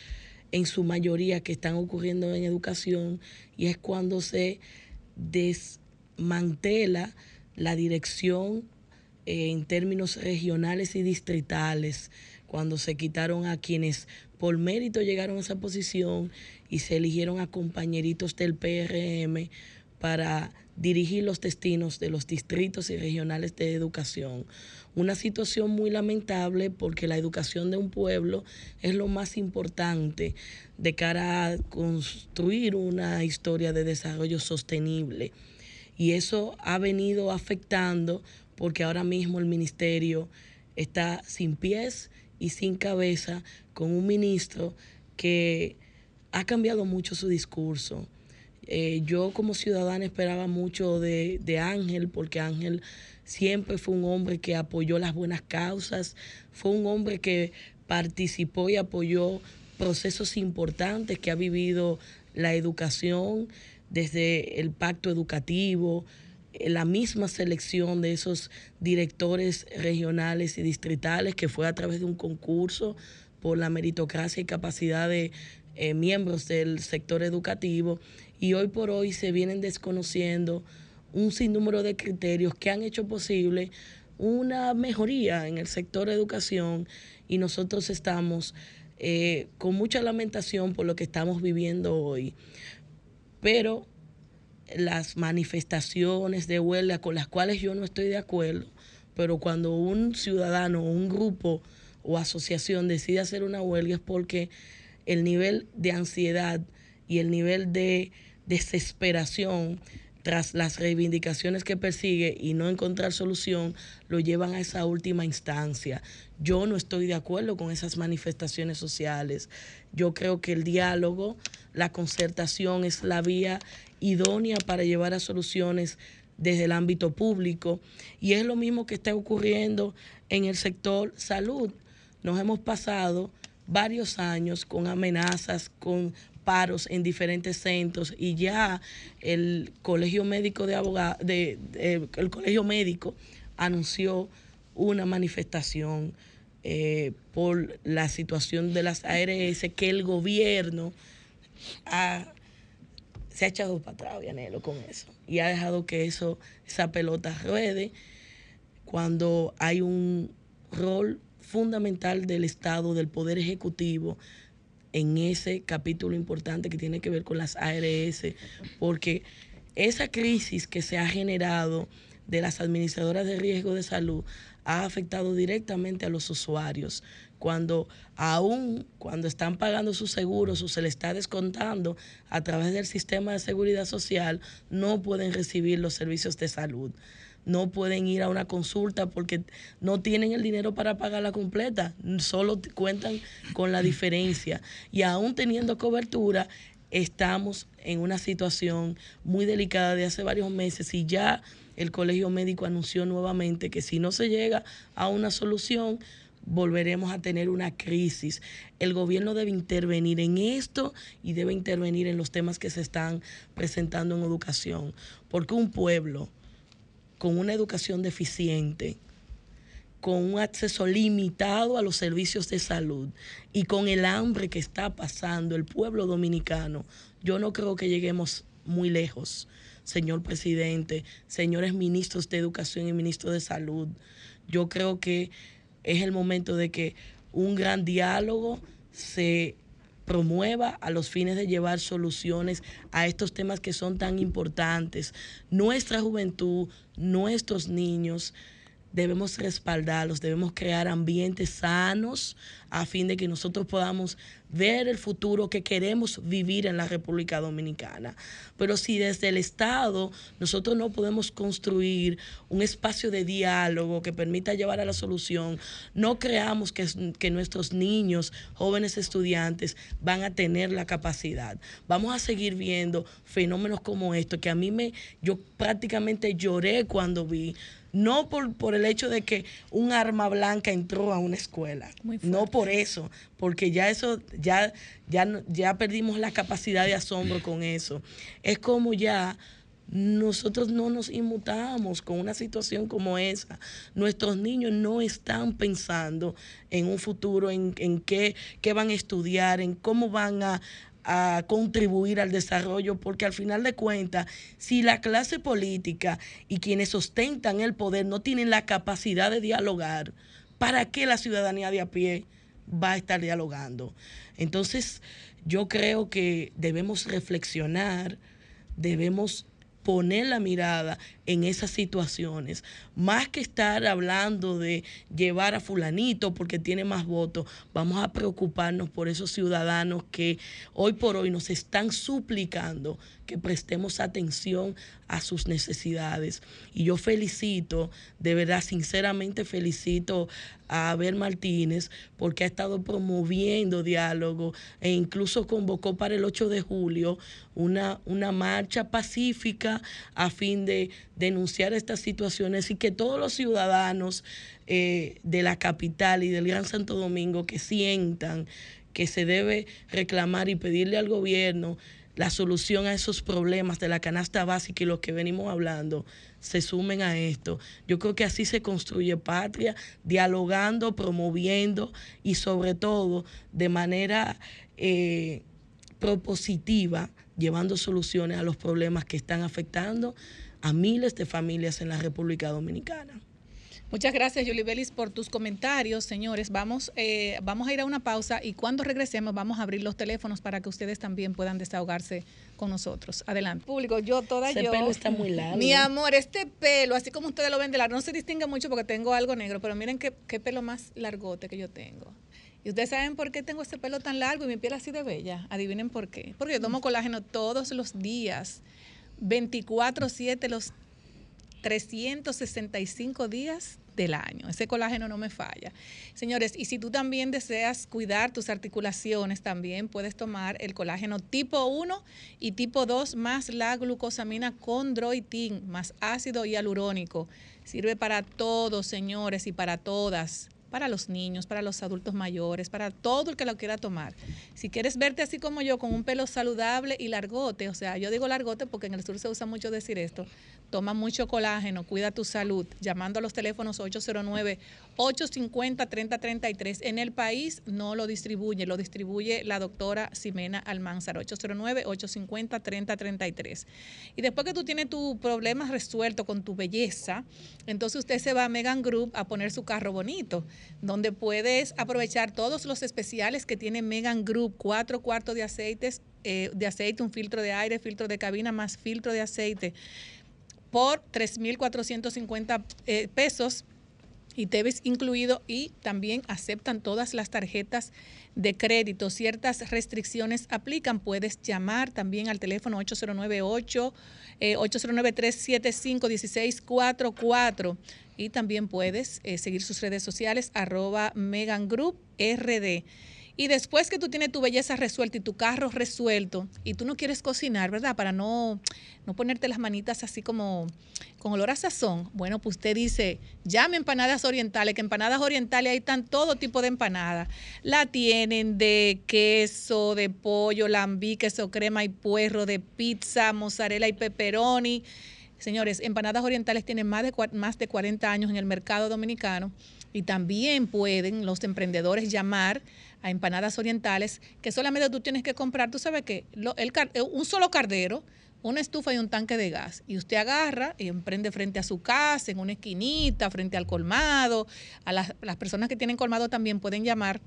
en su mayoría que están ocurriendo en educación y es cuando se desmantela la dirección eh, en términos regionales y distritales, cuando se quitaron a quienes por mérito llegaron a esa posición y se eligieron a compañeritos del PRM para dirigir los destinos de los distritos y regionales de educación. Una situación muy lamentable porque la educación de un pueblo es lo más importante de cara a construir una historia de desarrollo sostenible. Y eso ha venido afectando porque ahora mismo el ministerio está sin pies y sin cabeza con un ministro que ha cambiado mucho su discurso. Eh, yo como ciudadana esperaba mucho de, de Ángel porque Ángel siempre fue un hombre que apoyó las buenas causas, fue un hombre que participó y apoyó procesos importantes que ha vivido la educación desde el pacto educativo, la misma selección de esos directores regionales y distritales que fue a través de un concurso por la meritocracia y capacidad de eh, miembros del sector educativo y hoy por hoy se vienen desconociendo un sinnúmero de criterios que han hecho posible una mejoría en el sector educación y nosotros estamos eh, con mucha lamentación por lo que estamos viviendo hoy. Pero las manifestaciones de huelga con las cuales yo no estoy de acuerdo, pero cuando un ciudadano, un grupo o asociación decide hacer una huelga es porque el nivel de ansiedad y el nivel de desesperación tras las reivindicaciones que persigue y no encontrar solución, lo llevan a esa última instancia. Yo no estoy de acuerdo con esas manifestaciones sociales. Yo creo que el diálogo, la concertación es la vía idónea para llevar a soluciones desde el ámbito público y es lo mismo que está ocurriendo en el sector salud. Nos hemos pasado varios años con amenazas, con paros en diferentes centros y ya el Colegio Médico de Abogados, de, el Colegio Médico anunció una manifestación eh, por la situación de las ARS que el gobierno se ha echado para atrás, Vianelo, con eso y ha dejado que eso, esa pelota ruede cuando hay un rol fundamental del Estado, del Poder Ejecutivo, en ese capítulo importante que tiene que ver con las ARS, porque esa crisis que se ha generado de las administradoras de riesgo de salud ha afectado directamente a los usuarios. Cuando aún cuando están pagando sus seguros o se le está descontando a través del sistema de seguridad social, no pueden recibir los servicios de salud no pueden ir a una consulta porque no tienen el dinero para pagarla completa, solo cuentan con la diferencia. Y aún teniendo cobertura, estamos en una situación muy delicada de hace varios meses y ya el Colegio Médico anunció nuevamente que si no se llega a una solución, volveremos a tener una crisis. El gobierno debe intervenir en esto y debe intervenir en los temas que se están presentando en educación, porque un pueblo con una educación deficiente, con un acceso limitado a los servicios de salud y con el hambre que está pasando el pueblo dominicano, yo no creo que lleguemos muy lejos, señor presidente, señores ministros de educación y ministros de salud. Yo creo que es el momento de que un gran diálogo se promueva a los fines de llevar soluciones a estos temas que son tan importantes. Nuestra juventud, nuestros niños, debemos respaldarlos, debemos crear ambientes sanos a fin de que nosotros podamos ver el futuro que queremos vivir en la República Dominicana. Pero si desde el Estado nosotros no podemos construir un espacio de diálogo que permita llevar a la solución, no creamos que, que nuestros niños, jóvenes estudiantes, van a tener la capacidad. Vamos a seguir viendo fenómenos como esto, que a mí me, yo prácticamente lloré cuando vi no por, por el hecho de que un arma blanca entró a una escuela, no por eso, porque ya eso, ya, ya, ya perdimos la capacidad de asombro con eso. Es como ya nosotros no nos inmutamos con una situación como esa. Nuestros niños no están pensando en un futuro, en, en qué, qué van a estudiar, en cómo van a, a contribuir al desarrollo, porque al final de cuentas, si la clase política y quienes ostentan el poder no tienen la capacidad de dialogar, ¿para qué la ciudadanía de a pie va a estar dialogando? Entonces, yo creo que debemos reflexionar, debemos poner la mirada en esas situaciones, más que estar hablando de llevar a fulanito porque tiene más votos, vamos a preocuparnos por esos ciudadanos que hoy por hoy nos están suplicando prestemos atención a sus necesidades. Y yo felicito, de verdad, sinceramente felicito a Abel Martínez porque ha estado promoviendo diálogo e incluso convocó para el 8 de julio una, una marcha pacífica a fin de denunciar estas situaciones y que todos los ciudadanos eh, de la capital y del Gran Santo Domingo que sientan que se debe reclamar y pedirle al gobierno la solución a esos problemas de la canasta básica y los que venimos hablando se sumen a esto. Yo creo que así se construye patria, dialogando, promoviendo y sobre todo de manera eh, propositiva, llevando soluciones a los problemas que están afectando a miles de familias en la República Dominicana. Muchas gracias, Julie Belis, por tus comentarios, señores. Vamos, eh, vamos a ir a una pausa y cuando regresemos vamos a abrir los teléfonos para que ustedes también puedan desahogarse con nosotros. Adelante. Público, yo toda Ese yo. pelo está muy largo. Mi amor, este pelo, así como ustedes lo ven de largo, no se distingue mucho porque tengo algo negro, pero miren qué, qué pelo más largote que yo tengo. Y ustedes saben por qué tengo este pelo tan largo y mi piel así de bella. Adivinen por qué. Porque yo tomo colágeno todos los días, 24/7, los 365 días del año. Ese colágeno no me falla. Señores, y si tú también deseas cuidar tus articulaciones, también puedes tomar el colágeno tipo 1 y tipo 2 más la glucosamina con droitin, más ácido hialurónico. Sirve para todos, señores, y para todas para los niños, para los adultos mayores, para todo el que lo quiera tomar. Si quieres verte así como yo, con un pelo saludable y largote, o sea, yo digo largote porque en el sur se usa mucho decir esto, toma mucho colágeno, cuida tu salud, llamando a los teléfonos 809-850-3033. En el país no lo distribuye, lo distribuye la doctora Ximena Almanzar, 809-850-3033. Y después que tú tienes tu problema resuelto con tu belleza, entonces usted se va a Megan Group a poner su carro bonito, donde puedes aprovechar todos los especiales que tiene Megan Group, cuatro cuartos de aceites, eh, de aceite, un filtro de aire, filtro de cabina más filtro de aceite por 3.450 eh, pesos y ves incluido y también aceptan todas las tarjetas de crédito. Ciertas restricciones aplican. Puedes llamar también al teléfono 8098 eh, 809-375-1644 y también puedes eh, seguir sus redes sociales arroba Megan Group RD. Y después que tú tienes tu belleza resuelta y tu carro resuelto y tú no quieres cocinar, ¿verdad? Para no, no ponerte las manitas así como con olor a sazón. Bueno, pues usted dice, llame empanadas orientales, que empanadas orientales ahí están todo tipo de empanadas. La tienen de queso, de pollo, lambí, queso crema y puerro, de pizza, mozzarella y pepperoni. Señores, empanadas orientales tienen más de, más de 40 años en el mercado dominicano y también pueden los emprendedores llamar a empanadas orientales, que solamente tú tienes que comprar, tú sabes que el, un solo cardero, una estufa y un tanque de gas. Y usted agarra y emprende frente a su casa, en una esquinita, frente al colmado. A las, las personas que tienen colmado también pueden llamar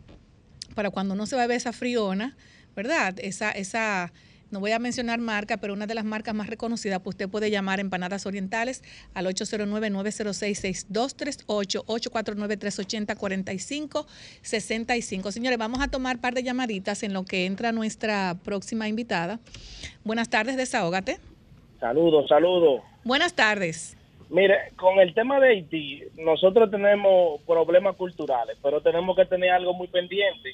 para cuando no se va a ver esa friona, ¿verdad? Esa, esa, no voy a mencionar marca, pero una de las marcas más reconocidas, pues usted puede llamar Empanadas Orientales al 809-906-6238, 849-380-4565. Señores, vamos a tomar un par de llamaditas en lo que entra nuestra próxima invitada. Buenas tardes, desahógate. Saludos, saludos. Buenas tardes. Mire, con el tema de Haití, nosotros tenemos problemas culturales, pero tenemos que tener algo muy pendiente.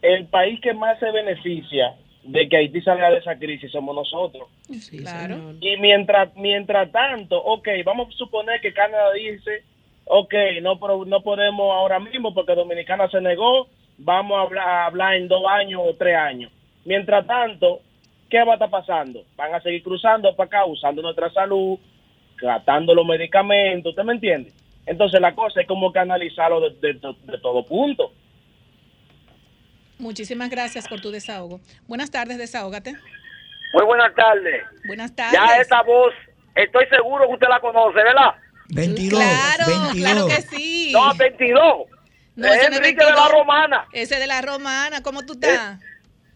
El país que más se beneficia de que Haití salga de esa crisis somos nosotros. Sí, claro. Y mientras mientras tanto, ok, vamos a suponer que Canadá dice, ok, no, no podemos ahora mismo porque Dominicana se negó, vamos a hablar, a hablar en dos años o tres años. Mientras tanto, ¿qué va a estar pasando? Van a seguir cruzando para acá, usando nuestra salud, tratando los medicamentos, ¿usted me entiende? Entonces la cosa es como que analizarlo de, de, de todo punto. Muchísimas gracias por tu desahogo. Buenas tardes, desahógate. Muy buenas tardes. Buenas tardes. Ya esta voz, estoy seguro que usted la conoce, ¿verdad? 22. Claro, 22. claro que sí. No, 22. No, es ese no es Enrique de la 22. Romana. Ese de la romana, ¿cómo tú estás?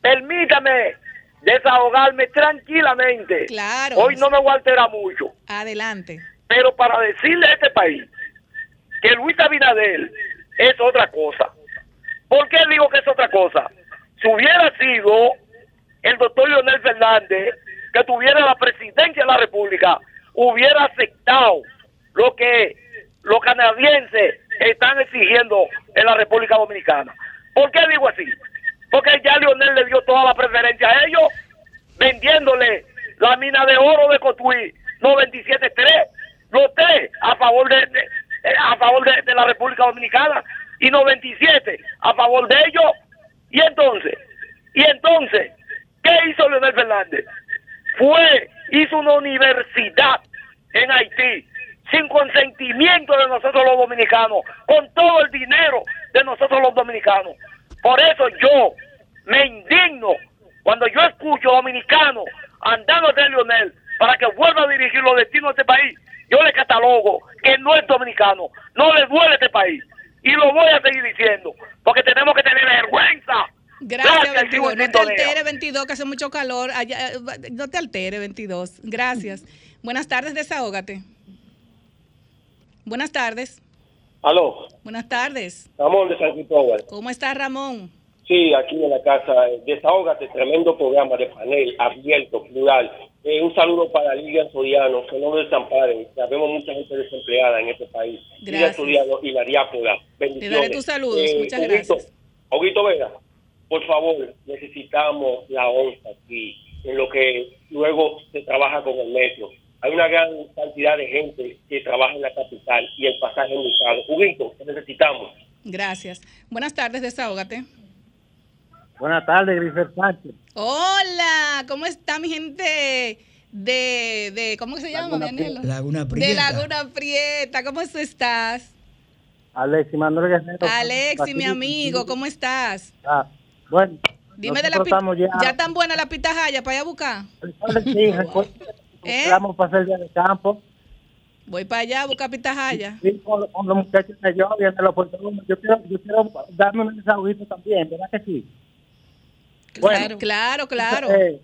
Permítame desahogarme tranquilamente. Claro. Hoy no me voy a alterar mucho. Adelante. Pero para decirle a este país que Luis Abinader es otra cosa. ¿Por qué digo que es otra cosa? Si hubiera sido el doctor Leonel Fernández que tuviera la presidencia de la República, hubiera aceptado lo que los canadienses están exigiendo en la República Dominicana. ¿Por qué digo así? Porque ya Leonel le dio toda la preferencia a ellos, vendiéndole la mina de oro de Cotuí 97.3, los tres a favor de, eh, a favor de la República Dominicana y 97 a favor de ellos. Y entonces, y entonces, ¿qué hizo Leonel Fernández? Fue, hizo una universidad en Haití sin consentimiento de nosotros los dominicanos, con todo el dinero de nosotros los dominicanos. Por eso yo me indigno cuando yo escucho dominicanos andando de Leonel para que vuelva a dirigir los destinos de este país yo le catalogo que no es dominicano, no le duele este país. Y lo voy a seguir diciendo, porque tenemos que tener vergüenza. Gracias, 22. No te altere, 22, que hace mucho calor. Allá, no te altere, 22. Gracias. Buenas tardes, desahógate. Buenas tardes. Aló. Buenas tardes. Ramón de San Cristóbal. ¿Cómo estás, Ramón? Sí, aquí en la casa. Desahógate, tremendo programa de panel, abierto, plural. Eh, un saludo para Lidia Soriano, que no desamparen. Sabemos mucha gente desempleada en este país. Gracias. Lidia Soriano y la diáspora. Te Bendiciones. daré tus saludos. Eh, Muchas gracias. Huguito Vega, por favor, necesitamos la onza aquí, en lo que luego se trabaja con el metro. Hay una gran cantidad de gente que trabaja en la capital y el pasaje es muy caro. Huguito, te necesitamos. Gracias. Buenas tardes, desahógate. Buenas tardes, Grifer Sánchez. Hola, ¿cómo está mi gente de, de ¿cómo se llama, Laguna? Pri- Laguna De Prieta. Laguna Prieta, ¿cómo tú estás? Alexi Manuel Guerrero. Alexi, mi amigo, ¿cómo estás? Ah, bueno, Dime de la ya. ya tan buena la pitahaya para allá a buscar. Sí, *laughs* recuerda ¿Eh? Vamos a pasar el día de campo. Voy para allá a buscar pitahaya. Sí, con, con los muchachos de yo, viendo los puertorriqueños. Yo quiero, yo quiero darme un desahogito también, ¿verdad que sí? Claro, claro, claro. Eh,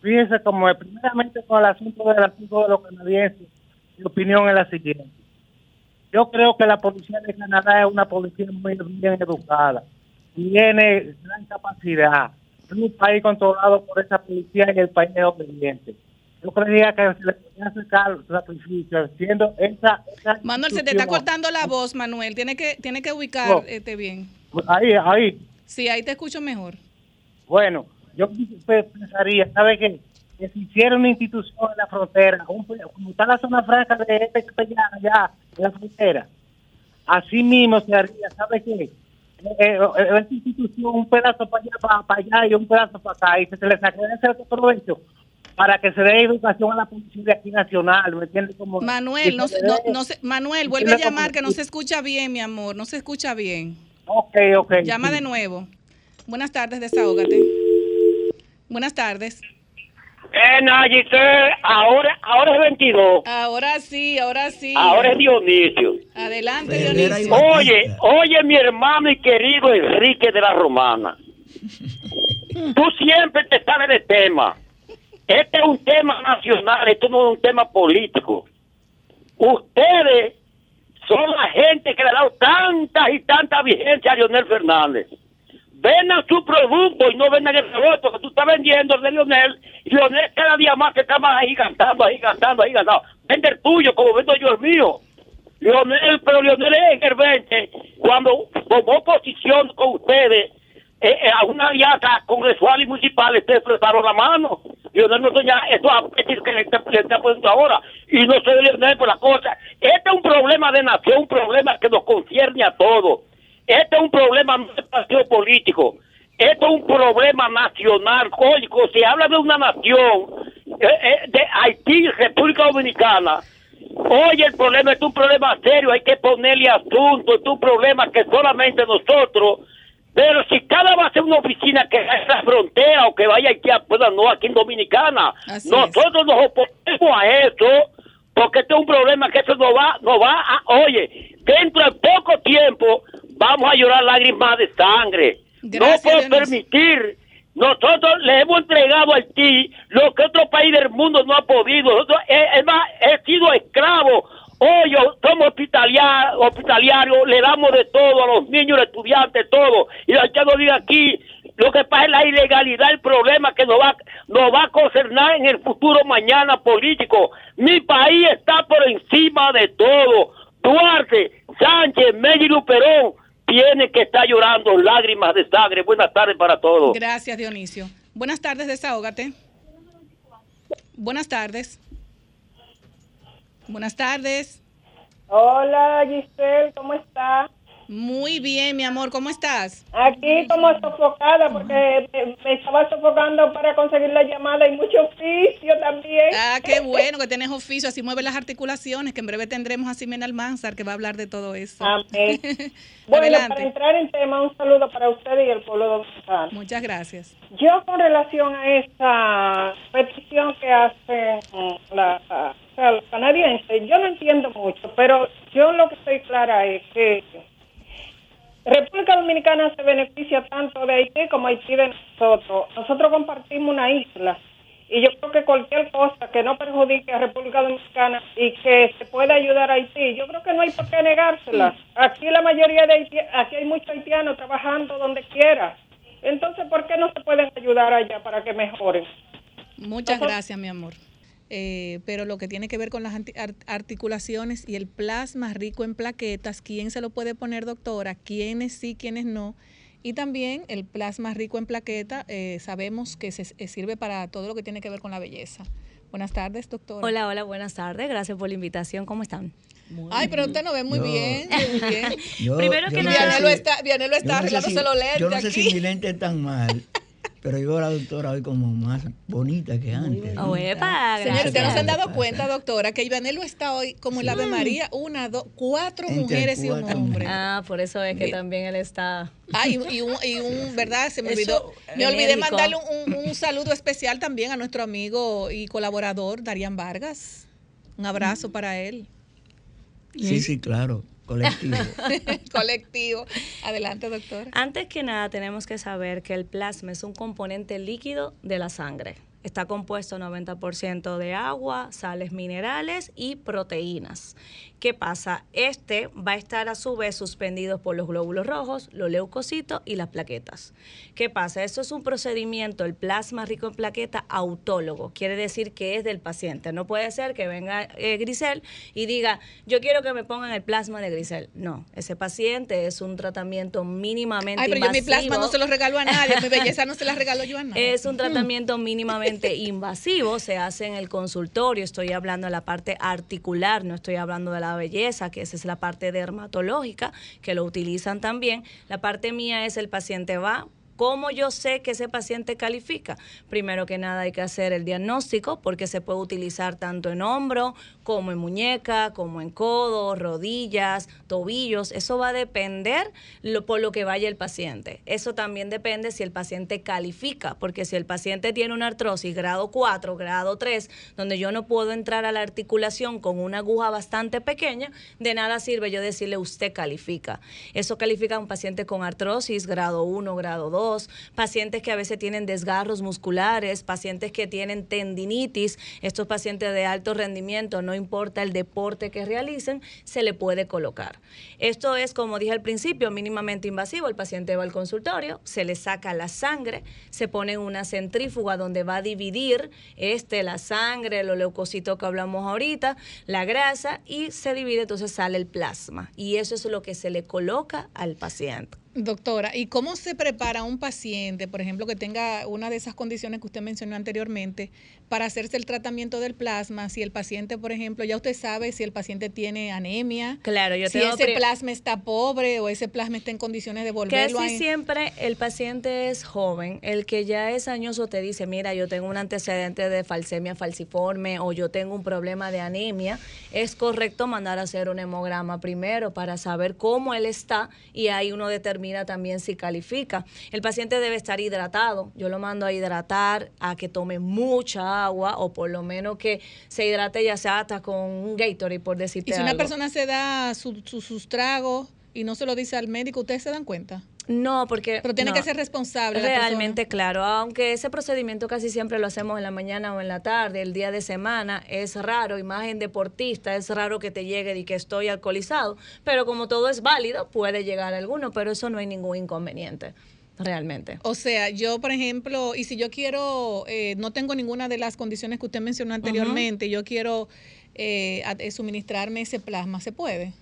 fíjense como es, primeramente con el asunto del asunto de los canadienses, mi opinión es la siguiente. Yo creo que la policía de Canadá es una policía muy bien educada, tiene gran capacidad, es un país controlado por esa policía y el país es obediente. Yo creía que se le podía sacar sacrificios haciendo esa, esa Manuel, se te está cortando la voz, Manuel. Tiene que, tiene que ubicar No. este bien. Ahí, ahí. Sí, ahí te escucho mejor. Bueno, yo pe- pensaría, ¿sabe qué? Que si hiciera una institución en la frontera, un como está la zona franca de este allá, allá, en la frontera, así mismo se haría, ¿sabe qué? Eh, eh, eh, esa institución, un pedazo para allá, para, para allá y un pedazo para acá, y que se le sacaría ese provecho para que se dé educación a la policía de aquí nacional, ¿me entiendes? Como, Manuel, no, se se- no, no se- Manuel, vuelve se a llamar que no se escucha bien, mi amor. No se escucha bien. Ok, ok. Llama sí. de nuevo. Buenas tardes, desahógate. Buenas tardes. Eh, no, Giselle, ahora, ahora es 22. Ahora sí, ahora sí. Ahora es Dionisio. Adelante, Dionisio. Oye, oye, mi hermano y querido Enrique de la Romana. *laughs* Tú siempre te sabes de tema. Este es un tema nacional, esto no es un tema político. Ustedes son la gente que le ha dado tantas y tantas vigencia a Leonel Fernández. Vendan su producto y no vendan el rebote que tú estás vendiendo de Leonel. Y Leonel cada día más que está más ahí gastando, ahí gastando, ahí gastando. Vende el tuyo como vendo yo el mío. Leonel, pero Leonel es el 20, cuando tomó oposición con ustedes eh, eh, a una alianza congresual y municipal, ustedes prestaron la mano. Leonel no tenía eso a pedir que le está, poniendo ahora. Y no sé de Leonel por la cosa. Este es un problema de nación, un problema que nos concierne a todos. Este es un problema no de partido político. Esto es un problema nacional. Cuando se habla de una nación, eh, eh, de Haití, República Dominicana, Oye, el problema es un problema serio, hay que ponerle asunto, es un problema que solamente nosotros, pero si cada va a ser una oficina que vaya a la frontera o que vaya aquí, a, bueno, no aquí en Dominicana, Así nosotros nos oponemos a eso, porque este es un problema que eso no va, no va a, oye, dentro de poco tiempo vamos a llorar lágrimas de sangre. Gracias, no puedo permitir nosotros le hemos entregado a Haití lo que otro país del mundo no ha podido. Nosotros, eh, es más, he sido esclavo. Hoy somos hospitaliar- hospitalarios, le damos de todo a los niños, los estudiantes, todo. Y la no diga aquí, lo que pasa es la ilegalidad, el problema que nos va, nos va a concernar en el futuro mañana político. Mi país está por encima de todo. Duarte, Sánchez, Mella y Luperón tiene que estar llorando lágrimas de sangre. Buenas tardes para todos. Gracias, Dionisio. Buenas tardes, desahógate. Buenas tardes. Buenas tardes. Hola Giselle, ¿cómo estás? Muy bien, mi amor, ¿cómo estás? Aquí como sofocada porque me, me estaba sofocando para conseguir la llamada y mucho oficio también. Ah, qué bueno que tienes oficio, así mueve las articulaciones, que en breve tendremos a Ximena Almanzar que va a hablar de todo eso. Amén. *laughs* Bueno, Adelante. para entrar en tema, un saludo para usted y el pueblo dominicano. Muchas gracias. Yo con relación a esta petición que hace mm, la, los canadienses, yo no entiendo mucho, pero yo lo que estoy clara es que República Dominicana se beneficia tanto de Haití como Haití de nosotros. Nosotros compartimos una isla y yo creo que cualquier cosa que no perjudique a República Dominicana y que se pueda ayudar a Haití, yo creo que no hay por qué negársela. Aquí la mayoría de Haití, aquí hay muchos haitianos trabajando donde quiera. Entonces, ¿por qué no se pueden ayudar allá para que mejoren? Muchas gracias, mi amor. Eh, pero lo que tiene que ver con las articulaciones y el plasma rico en plaquetas, ¿quién se lo puede poner, doctora? ¿Quiénes sí, quiénes no? Y también el plasma rico en plaqueta, eh, sabemos que se, eh, sirve para todo lo que tiene que ver con la belleza. Buenas tardes, doctora. Hola, hola, buenas tardes. Gracias por la invitación. ¿Cómo están? Ay, pero usted nos ve muy bien, muy *laughs* bien. Primero que nada, Vianelo está, Vianelo está arreglándose los lentes Yo no sé aquí. si mi lente es tan mal. *laughs* Pero yo la doctora hoy como más bonita que antes. Oh, epa, Señores, ustedes no se han dado cuenta, doctora, que Ivanelo está hoy como en la Ave María, una, dos, cuatro Entre mujeres y un hombre. Ah, por eso es que también él está. Ah, y, y un, y un, ¿verdad? Se me Eso, olvidó. Me olvidé médico. mandarle un, un- un saludo especial también a nuestro amigo y colaborador, Darían Vargas. Un abrazo para él. Sí, sí, claro, colectivo. *laughs* Colectivo. Adelante, doctora. Antes que nada, tenemos que saber que el plasma es un componente líquido de la sangre. Está compuesto 90% de agua, sales minerales y proteínas. ¿Qué pasa? Este va a estar a su vez suspendido por los glóbulos rojos, los leucocitos y las plaquetas. ¿Qué pasa? Esto es un procedimiento, el plasma rico en plaqueta, autólogo. Quiere decir que es del paciente. No puede ser que venga eh, Grisel y diga, yo quiero que me pongan el plasma de Grisel. No, ese paciente es un tratamiento mínimamente Ay, pero yo mi invasivo. plasma no se lo regalo a nadie. Mi *laughs* belleza no se la regalo yo a nadie. Es un tratamiento mínimamente invasivo, se hace en el consultorio, estoy hablando de la parte articular, no estoy hablando de la belleza, que esa es la parte dermatológica, que lo utilizan también. La parte mía es el paciente va. ¿Cómo yo sé que ese paciente califica? Primero que nada hay que hacer el diagnóstico porque se puede utilizar tanto en hombro como en muñeca, como en codo, rodillas, tobillos. Eso va a depender por lo que vaya el paciente. Eso también depende si el paciente califica, porque si el paciente tiene una artrosis grado 4, grado 3, donde yo no puedo entrar a la articulación con una aguja bastante pequeña, de nada sirve yo decirle usted califica. Eso califica a un paciente con artrosis grado 1, grado 2, pacientes que a veces tienen desgarros musculares, pacientes que tienen tendinitis, estos pacientes de alto rendimiento, no importa el deporte que realicen, se le puede colocar. Esto es, como dije al principio, mínimamente invasivo. El paciente va al consultorio, se le saca la sangre, se pone una centrífuga donde va a dividir este, la sangre, los leucocitos que hablamos ahorita, la grasa y se divide, entonces sale el plasma. Y eso es lo que se le coloca al paciente. Doctora, ¿y cómo se prepara un paciente, por ejemplo, que tenga una de esas condiciones que usted mencionó anteriormente, para hacerse el tratamiento del plasma? Si el paciente, por ejemplo, ya usted sabe si el paciente tiene anemia, Claro, yo si ese plasma está pobre o ese plasma está en condiciones de volverlo Casi a... siempre el paciente es joven. El que ya es añoso te dice, mira, yo tengo un antecedente de falsemia falciforme o yo tengo un problema de anemia. Es correcto mandar a hacer un hemograma primero para saber cómo él está y ahí uno determina también si califica. El paciente debe estar hidratado. Yo lo mando a hidratar, a que tome mucha agua o por lo menos que se hidrate ya sea hasta con un Gatorade, por decirte Y si una persona se da su- su- sus tragos y no se lo dice al médico, ¿ustedes se dan cuenta? No, porque... Pero tiene no. que ser responsable. la Realmente, claro, aunque ese procedimiento casi siempre lo hacemos en la mañana o en la tarde, el día de semana, es raro, imagen deportista, es raro que te llegue y que estoy alcoholizado, pero como todo es válido, puede llegar alguno, pero eso no hay ningún inconveniente, realmente. O sea, yo, por ejemplo, y si yo quiero, eh, no tengo ninguna de las condiciones que usted mencionó anteriormente, yo quiero eh, eh, suministrarme ese plasma, ¿se puede?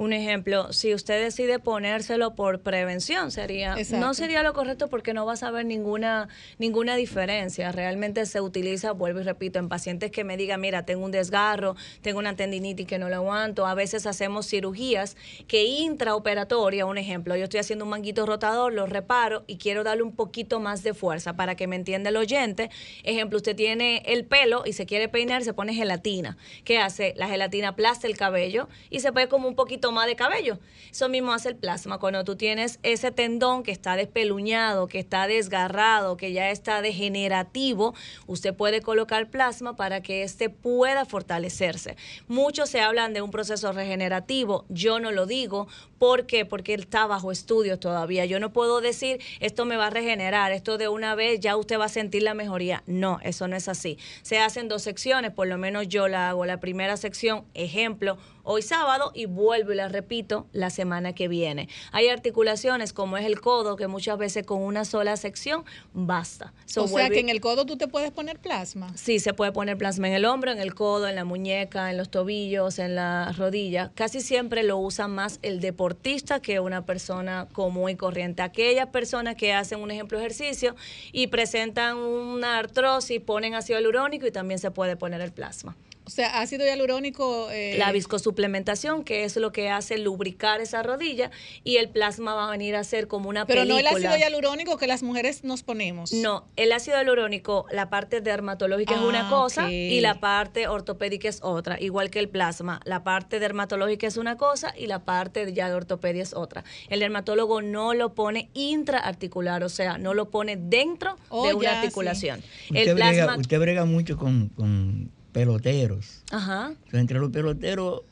Un ejemplo, si usted decide ponérselo por prevención, sería Exacto. no sería lo correcto porque no vas a ver ninguna ninguna diferencia. Realmente se utiliza, vuelvo y repito, en pacientes que me digan, mira, tengo un desgarro, tengo una tendinitis que no lo aguanto. A veces hacemos cirugías que intraoperatoria, un ejemplo, yo estoy haciendo un manguito rotador, lo reparo y quiero darle un poquito más de fuerza para que me entienda el oyente. Ejemplo, usted tiene el pelo y se quiere peinar, se pone gelatina. ¿Qué hace? La gelatina aplasta el cabello y se ve como un poquito toma de cabello. Eso mismo hace el plasma. Cuando tú tienes ese tendón que está despeluñado, que está desgarrado, que ya está degenerativo, usted puede colocar plasma para que éste pueda fortalecerse. Muchos se hablan de un proceso regenerativo. Yo no lo digo. ¿Por qué? Porque está bajo estudio todavía. Yo no puedo decir esto me va a regenerar, esto de una vez ya usted va a sentir la mejoría. No, eso no es así. Se hacen dos secciones, por lo menos yo la hago. La primera sección, ejemplo, hoy sábado y vuelvo y la repito la semana que viene. Hay articulaciones como es el codo que muchas veces con una sola sección basta. o sea que en el codo tú te puedes poner plasma. Sí, se puede poner plasma en el hombro, en el codo, en la muñeca, en los tobillos, en la rodilla. Casi siempre lo usa más el deportista que una persona común y corriente. Aquellas personas que hacen un ejemplo ejercicio y presentan una artrosis, ponen ácido hialurónico y también se puede poner el plasma. O sea, ácido hialurónico. Eh... La viscosuplementación, que es lo que hace lubricar esa rodilla, y el plasma va a venir a ser como una Pero no el ácido hialurónico que las mujeres nos ponemos. No, el ácido hialurónico, la parte dermatológica es una Ah, cosa y la parte ortopédica es otra, igual que el plasma. La parte dermatológica es una cosa y la parte ya de ortopedia es otra. El dermatólogo no lo pone intraarticular, o sea, no lo pone dentro Oh, de una ya, sí. articulación. Usted, brega, plasma. usted brega mucho con, con peloteros. Ajá. Entonces, entre los peloteros,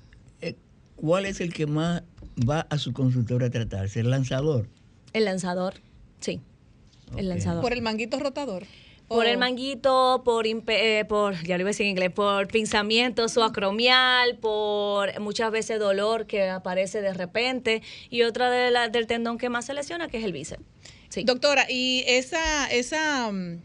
eh, ¿cuál es el que más va a su consultorio a tratarse? ¿El lanzador? El lanzador, sí. El lanzador. Por el manguito rotador. Por Oh. el manguito, por, eh, por, ya lo iba a decir en inglés, por pinzamiento suacromial, por muchas veces dolor que aparece de repente y otra de la- del tendón que más se lesiona que es el bíceps. Sí. Doctora, y esa, esa mm,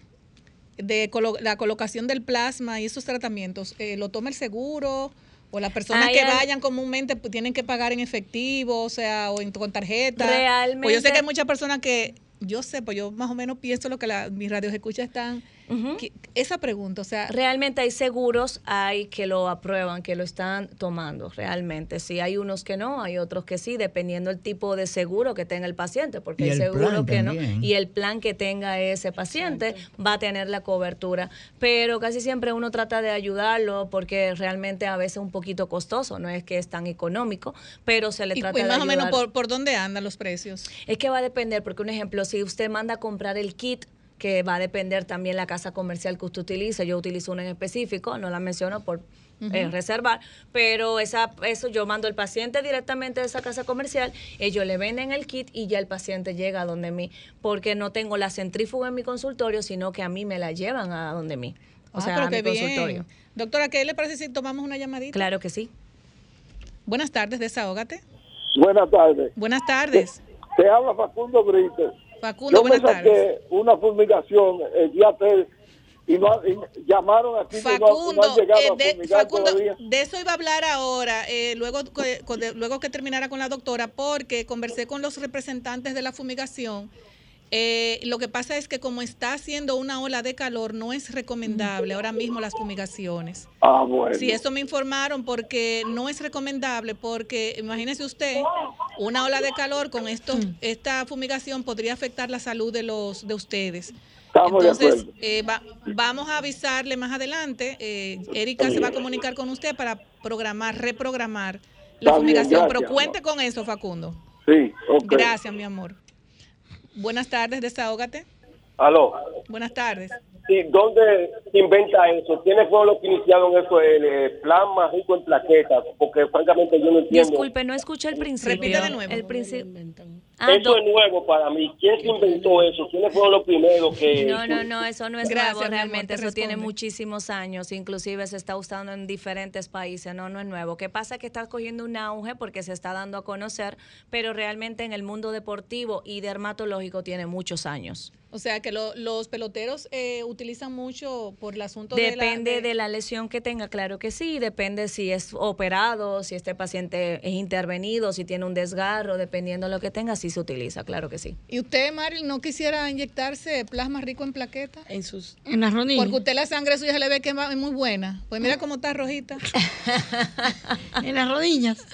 de colo- la colocación del plasma y esos tratamientos, eh, ¿lo toma el seguro? ¿O las personas que vayan comúnmente pues, tienen que pagar en efectivo, o sea, o en, con tarjeta? Realmente- Pues yo sé que hay muchas personas que, yo sé, pues yo más o menos pienso lo que la, mis radios escuchas están. Que- esa pregunta, o sea, Realmente hay seguros, hay que lo aprueban, que lo están tomando, realmente. Sí, hay unos que no, hay otros que sí, dependiendo el tipo de seguro que tenga el paciente, porque Y hay el seguro que no. Y el plan que tenga ese paciente va a tener la cobertura. Pero casi siempre uno trata de ayudarlo porque realmente a veces es un poquito costoso, no es que es tan económico, pero se le y, trata y de más o menos por, por dónde andan los precios. Es que va a depender, porque un ejemplo, si usted manda a comprar el kit, que va a depender también la casa comercial que usted utilice, yo utilizo una en específico, no la menciono por eh, reservar, pero esa, eso yo mando al paciente directamente de esa casa comercial, ellos le venden el kit y ya el paciente llega a donde mí, porque no tengo la centrífuga en mi consultorio, sino que a mí me la llevan a donde mí, o Ah, sea, pero a mi bien. consultorio. Doctora, ¿qué le parece si tomamos una llamadita? Claro que sí. Buenas tardes, desahógate. Buenas tardes. Buenas tardes. Te habla Facundo Brito. Facundo, Yo me saqué una fumigación el día 3 y, no, y llamaron aquí y no- no, Facundo, llegado eh, de, Facundo, de eso iba a hablar ahora, eh, luego, con- de- luego que terminara con la doctora, porque conversé con los representantes de la fumigación. Eh, lo que pasa es que como está haciendo una ola de calor, no es recomendable ahora mismo las fumigaciones. Ah, bueno. Sí, eso me informaron porque no es recomendable porque imagínese usted una ola de calor con esto, esta fumigación podría afectar la salud de los de ustedes. Estamos de Entonces acuerdo. eh, va- vamos a avisarle más adelante. eh, Erika se va a comunicar con usted para programar, reprogramar la fumigación. gracias, Pero cuente con eso, Facundo. Sí, ok. Gracias, mi amor. Buenas tardes, desahógate. Aló. Buenas tardes. Sí, ¿dónde se inventa eso? ¿Quiénes fueron los que iniciaron eso, el eh, plan más rico en plaquetas? Porque francamente yo no entiendo. Disculpe, no escuché el principio. Repite de nuevo. El principio. Ah, eso es nuevo para mí. ¿Quién se inventó eso? ¿Quiénes fueron los primeros que...? *laughs* No, no, no, eso no es Gracias, nuevo realmente, te eso tiene muchísimos años, inclusive se está usando en diferentes países, no, no es nuevo. ¿Qué pasa? Que está cogiendo un auge porque se está dando a conocer, pero realmente en el mundo deportivo y dermatológico tiene muchos años. O sea que lo- los peloteros eh, utilizan mucho por el asunto de la- Depende de- de la lesión que tenga, claro que sí, depende si es operado, si este paciente es intervenido, si tiene un desgarro, dependiendo de lo que tenga, sí se utiliza, claro que sí. ¿Y usted, Marilyn, no quisiera inyectarse plasma rico en plaquetas? En sus En las rodillas. Porque usted la sangre suya se le ve que es muy buena. Pues mira cómo está rojita. *laughs* en las rodillas.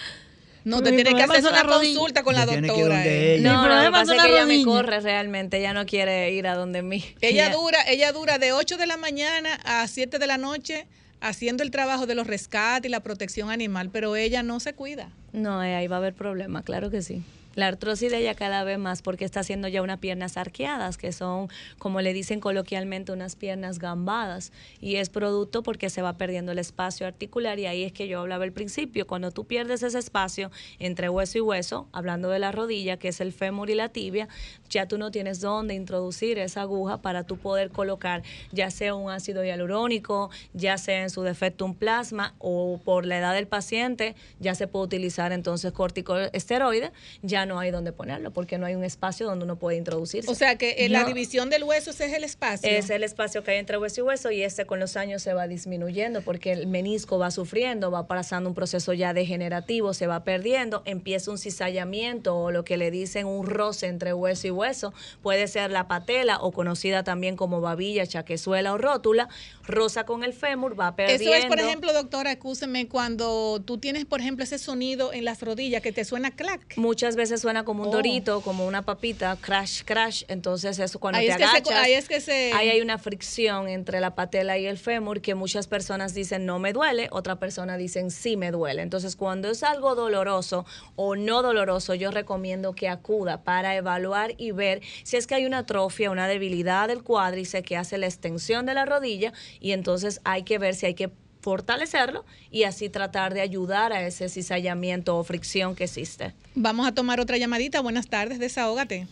No, mi tiene que hacer una consulta con la doctora. eh. ella. No, no, lo que pasa es que ella me corre realmente, ella no quiere ir a donde mí. *laughs* Ella dura, ella dura de 8 de la mañana a 7 de la noche haciendo el trabajo de los rescates y la protección animal, pero ella no se cuida. No, eh, ahí va a haber problema, claro que sí. La artrosis de ella cada vez más porque está haciendo ya unas piernas arqueadas, que son, como le dicen coloquialmente, unas piernas gambadas. Y es producto porque se va perdiendo el espacio articular y ahí es que yo hablaba al principio. Cuando tú pierdes ese espacio entre hueso y hueso, hablando de la rodilla, que es el fémur y la tibia, ya tú no tienes dónde introducir esa aguja para tú poder colocar ya sea un ácido hialurónico, ya sea en su defecto un plasma o por la edad del paciente, ya se puede utilizar entonces corticoesteroide, ya hay dónde ponerlo porque no hay un espacio donde uno puede introducirse. O sea que eh, la división del hueso ese es el espacio. Es el espacio que hay entre hueso y hueso y este con los años se va disminuyendo porque el menisco va sufriendo, va pasando un proceso ya degenerativo, se va perdiendo, empieza un cizallamiento o lo que le dicen un roce entre hueso y hueso, puede ser la patela o conocida también como babilla, chaquezuela o rótula, rosa con el fémur, va perdiendo. Eso es, por ejemplo, doctora, escúcheme, cuando tú tienes, por ejemplo, ese sonido en las rodillas que te suena clac. Muchas veces suena como un Oh. dorito, como una papita, crash, crash. Entonces eso cuando Ahí te es que se- agachas, ahí es que se- ahí hay una fricción entre la patela y el fémur que muchas personas dicen no me duele, otra persona dicen sí me duele. Entonces cuando es algo doloroso o no doloroso, yo recomiendo que acuda para evaluar y ver si es que hay una atrofia, una debilidad del cuádriceps que hace la extensión de la rodilla y entonces hay que ver si hay que fortalecerlo y así tratar de ayudar a ese cizallamiento o fricción que existe. Vamos a tomar otra llamadita. Buenas tardes, desahógate.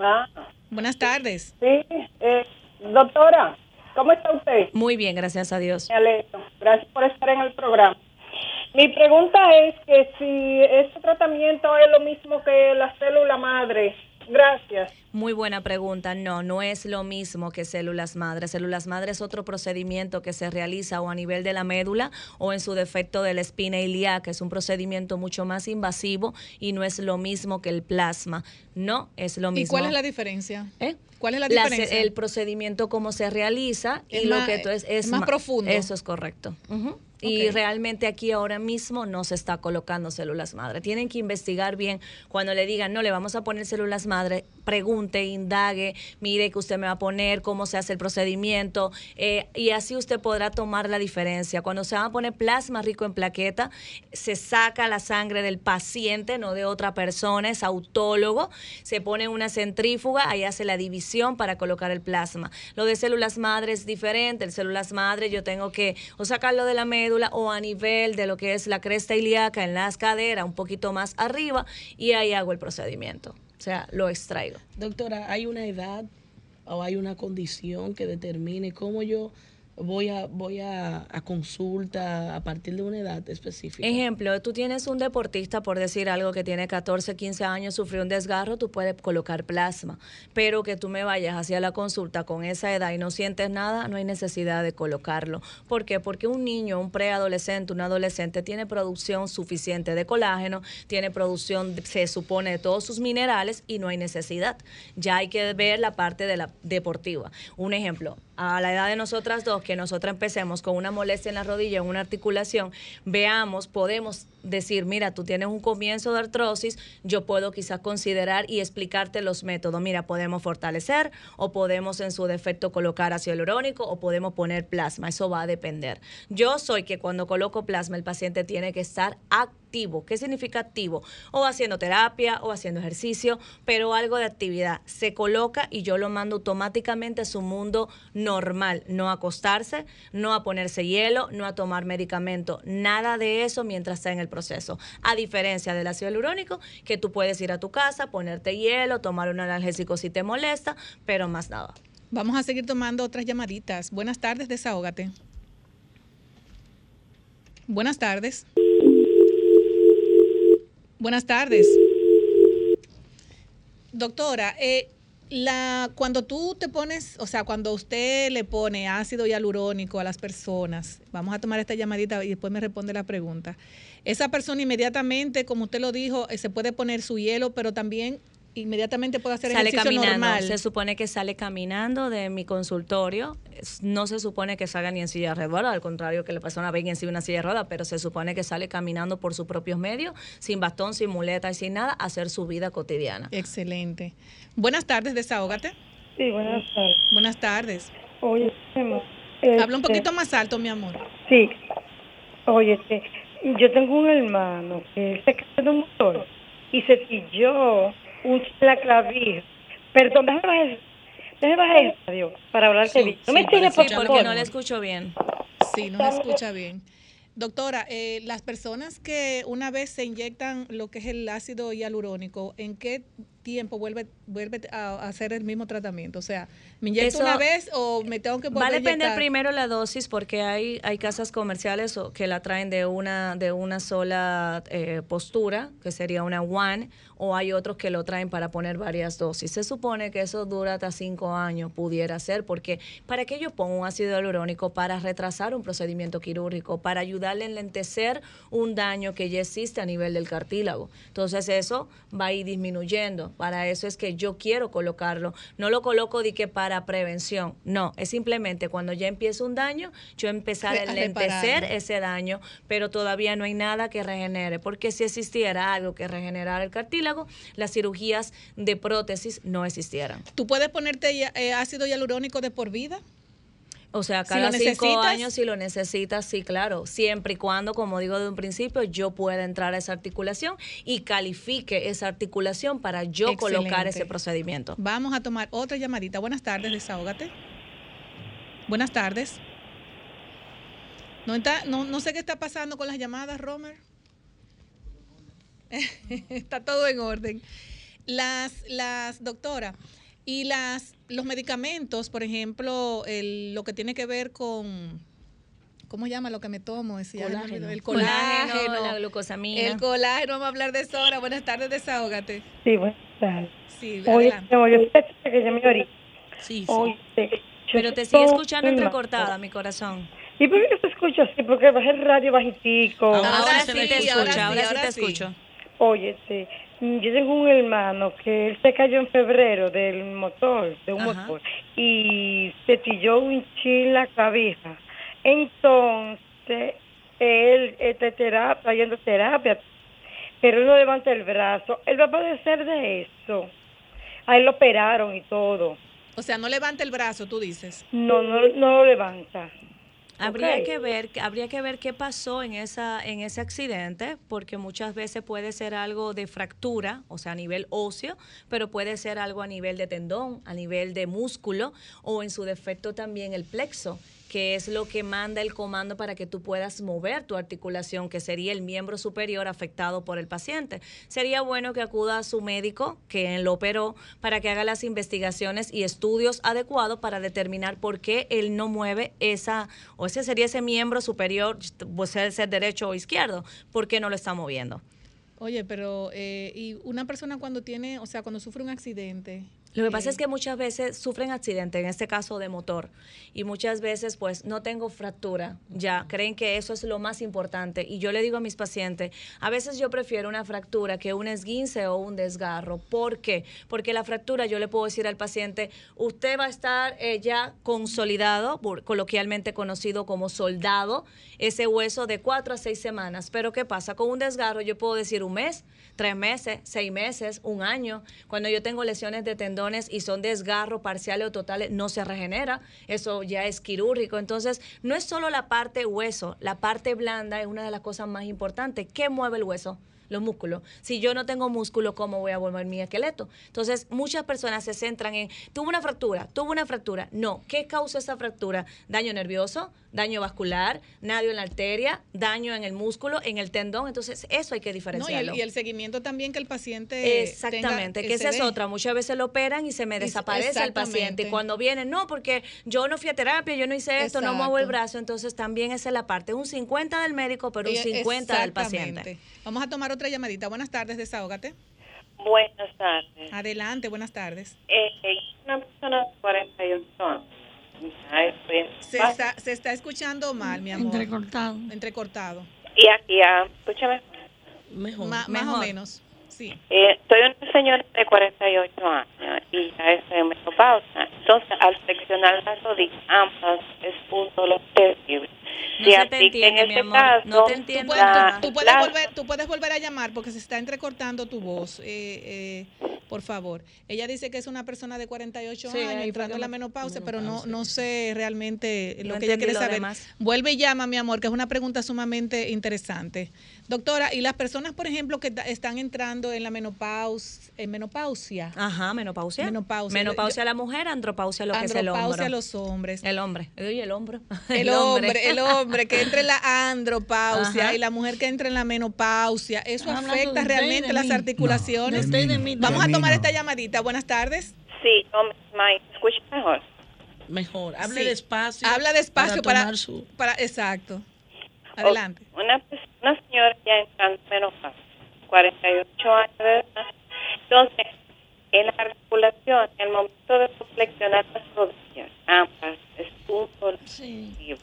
Ah, Buenas tardes. sí, eh, doctora, ¿cómo está usted? Muy bien, gracias a Dios. Me alegro. Gracias por estar en el programa. Mi pregunta es que si este tratamiento es lo mismo que la célula madre. Gracias. Muy buena pregunta. No, no es lo mismo que células madre. Células madre es otro procedimiento que se realiza o a nivel de la médula o en su defecto de la espina ilíaca. Es un procedimiento mucho más invasivo y no es lo mismo que el plasma. No es lo mismo. ¿Y cuál es la diferencia? ¿Eh? ¿Cuál es la La- diferencia? el procedimiento cómo se realiza Es y lo que tú es, es más profundo. Eso es correcto. Y realmente aquí ahora mismo no se está colocando células madre. Tienen que investigar bien cuando le digan, no, le vamos a poner células madre, pregunte, indague, mire que usted me va a poner, cómo se hace el procedimiento, eh, y así usted podrá tomar la diferencia. Cuando se va a poner plasma rico en plaqueta, se saca la sangre del paciente, no de otra persona, es autólogo, se pone una centrífuga, ahí hace la división para colocar el plasma. Lo de células madre es diferente, el células madre yo tengo que o sacarlo de la médula o a nivel de lo que es la cresta ilíaca en las caderas, un poquito más arriba, y ahí hago el procedimiento. O sea, lo extraigo. Doctora, ¿hay una edad o hay una condición que determine cómo yo voy a voy a, a consulta a partir de una edad específica? Ejemplo, tú tienes un deportista, por decir algo, que tiene 14, 15 años, sufrió un desgarro, tú puedes colocar plasma, pero que tú me vayas hacia la consulta con esa edad y no sientes nada, no hay necesidad de colocarlo. ¿Por qué? Porque un niño, un preadolescente, un adolescente tiene producción suficiente de colágeno, tiene producción, se supone, de todos sus minerales y no hay necesidad. Ya hay que ver la parte de la deportiva. Un ejemplo, a la edad de nosotras dos, que nosotras empecemos con una molestia en la rodilla, en una articulación, veamos, podemos decir, mira, tú tienes un comienzo de artrosis, yo puedo quizás considerar y explicarte los métodos. Mira, podemos fortalecer o podemos en su defecto colocar ácido hialurónico o podemos poner plasma. Eso va a depender. Yo soy que cuando coloco plasma el paciente tiene que estar activo. ¿Qué significa activo? O haciendo terapia o haciendo ejercicio, pero algo de actividad. Se coloca y yo lo mando automáticamente a su mundo normal. No a acostarse, no a ponerse hielo, no a tomar medicamento. Nada de eso mientras está en el proceso. A diferencia del ácido hialurónico, que tú puedes ir a tu casa, ponerte hielo, tomar un analgésico si te molesta, pero más nada. Vamos a seguir tomando otras llamaditas. Buenas tardes, desahógate. Buenas tardes. Buenas tardes. Doctora, eh, la, cuando tú te pones, o sea, cuando usted le pone ácido hialurónico a las personas, vamos a tomar esta llamadita y después me responde la pregunta. Esa persona inmediatamente, como usted lo dijo, eh, se puede poner su hielo, pero también inmediatamente puede hacer sale ejercicio caminando. normal. Se supone que sale caminando de mi consultorio. No se supone que salga ni en silla de ruedas, al contrario que la persona venga en sí una silla de ruedas, pero se supone que sale caminando por sus propios medios, sin bastón, sin muleta y sin nada, a hacer su vida cotidiana. Excelente. Buenas tardes, desahógate. Sí, buenas tardes. Buenas tardes. Oye, Habla un poquito más alto, mi amor. Sí. Oye, este, yo tengo un hermano que se cayó de un motor y se pilló un la clavija. Perdón, déjame déjame bajar el radio para hablarte bien. No me tires, por Sí, favor. porque no le escucho bien. Sí, no se escucha bien. Doctora, eh, las personas que una vez se inyectan lo que es el ácido hialurónico, ¿en qué tiempo vuelve vuelve a hacer el mismo tratamiento? O sea, ¿me inyecto Eso una vez o me tengo que Va volver a a depender inyectar? primero la dosis porque hay, hay casas comerciales que la traen de una, de una sola eh, postura, que sería una one, o hay otros que lo traen para poner varias dosis. Se supone que eso dura hasta cinco años, pudiera ser, porque ¿para qué yo pongo un ácido hialurónico? Para retrasar un procedimiento quirúrgico, para ayudarle a enlentecer un daño que ya existe a nivel del cartílago. Entonces eso va a ir disminuyendo. Para eso es que yo quiero colocarlo. No lo coloco de que para prevención. No, es simplemente cuando ya empieza un daño, yo empezar a enlentecer ese daño, pero todavía no hay nada que regenere, porque si existiera algo que regenerara el cartílago, las cirugías de prótesis no existieran. ¿Tú puedes ponerte eh, ácido hialurónico de por vida? O sea, Si cada cinco necesitas. años, si lo necesitas, sí, claro. Siempre y cuando, como digo de un principio, yo pueda entrar a esa articulación y califique esa articulación para yo colocar ese procedimiento. Vamos a tomar otra llamadita. Buenas tardes, desahógate. Buenas tardes. No, está- no, no sé qué está pasando con las llamadas, Romer. *laughs* está todo en orden. Las, las, doctora, y las, los medicamentos, por ejemplo, el- lo que tiene que ver con, ¿cómo llama lo que me tomo? Se me Colágeno. El Colágeno, colágeno. la glucosamina. El colágeno, vamos a hablar de eso ahora. Buenas tardes, desahógate. Sí, buenas tardes. Sí, Oye, no, yo que llamé ahorita. Sí, Oye, yo Pero te sigue estoy escuchando entrecortada, mi corazón. ¿Y por qué se escucha así? Porque bajé el radio bajitico. Ahora, sí te escucho, ahora sí te escucho. Oye, sí, yo tengo un hermano que él se cayó en febrero del motor, de un Ajá. motor, y se pilló un chin la cabeza. Entonces, él está terapia, yendo terapia, pero él no levanta el brazo. Él va a padecer de eso. A él lo operaron y todo. O sea, no levanta el brazo, tú dices. No, no, no lo levanta. Habría que ver, habría que ver qué pasó en esa, en ese accidente, porque muchas veces puede ser algo de fractura, o sea, a nivel óseo, pero puede ser algo a nivel de tendón, a nivel de músculo, o en su defecto también el plexo que es lo que manda el comando para que tú puedas mover tu articulación, que sería el miembro superior afectado por el paciente. Sería bueno que acuda a su médico, que lo operó, para que haga las investigaciones y estudios adecuados para determinar por qué él no mueve esa, o ese sería ese miembro superior, puede ser derecho o izquierdo, por qué no lo está moviendo. Oye, pero eh, y una persona cuando tiene, o sea, cuando sufre un accidente. Lo que pasa es que muchas veces sufren accidentes, en este caso de motor, y muchas veces pues no tengo fractura, ya creen que eso es lo más importante. Y yo le digo a mis pacientes, a veces yo prefiero una fractura que un esguince o un desgarro. ¿Por qué? Porque la fractura yo le puedo decir al paciente, usted va a estar eh, ya consolidado, por- coloquialmente conocido como soldado, ese hueso de cuatro a seis semanas. Pero ¿qué pasa? Con un desgarro yo puedo decir un mes, tres meses, seis meses, un año. Cuando yo tengo lesiones de y son desgarros parciales o totales, no se regenera. Eso ya es quirúrgico. Entonces, no es solo la parte hueso, la parte blanda es una de las cosas más importantes. ¿Qué mueve el hueso? los músculos. Si yo no tengo músculo, ¿cómo voy a volver mi esqueleto? Entonces, muchas personas se centran en, tuvo una fractura, tuvo una fractura. No, ¿qué causa esa fractura? Daño nervioso, daño vascular, daño en la arteria, daño en el músculo, en el tendón. Entonces, eso hay que No, y, diferenciarlo. el, y el seguimiento también que el paciente. Exactamente, tenga- que esa es otra. Muchas veces lo operan y se me desaparece el paciente. Y cuando vienen, no, porque yo no fui a terapia, yo no hice esto, no muevo el brazo. Entonces también esa es la parte. Un 50 del médico, pero un Y- 50 del exactamente. paciente. Vamos a tomar otra llamadita. Buenas tardes, desahógate. Buenas tardes. Adelante, buenas tardes. Eh, una persona de 48 años. Se está, se está escuchando mal, mi amor. Entrecortado. Entrecortado. Y aquí, ah, escúchame. Mejor. Ma- Más o menos, sí. Eh, soy una señora de 48 años y ya estoy en menopausa. Entonces, al flexionar las rodillas, ambas es un dolor terrible. No Si se te entiende, en mi este amor. caso, No te Tú entiendo. puedes, tú- tú puedes volver, tú puedes volver a llamar porque se está entrecortando tu voz. Eh, eh, Por favor. Ella dice que es una persona de 48 Sí, ahí años entrando en la me- menopausia, pero no, no sé realmente lo que ella quiere saber. demás. Vuelve y llama, mi amor, que es una pregunta sumamente interesante. Doctora, ¿y las personas, por ejemplo, que están entrando en la menopausia, en menopausia? Ajá, menopausia. Menopausia. Menopausia la mujer, andropausia lo que es el hombro. Andropausia los hombres. El hombre. Oye, el hombro. *laughs* El, hombre, el hombre que entre en la andropausia Ajá. y la mujer que entre en la menopausia, ¿eso afecta realmente las mí. articulaciones? No, de de. Vamos a mí tomar esta llamadita. Buenas tardes. Sí, Mike, escucha mejor. Mejor, hable Sí. despacio. Habla despacio para, tomar su- para exacto. Adelante. Una, pers- una señora ya entrando en menopausia, 48 años de edad. Entonces, en la articulación, en el momento de flexionar las rodillas, ambas, es un solo objetivo.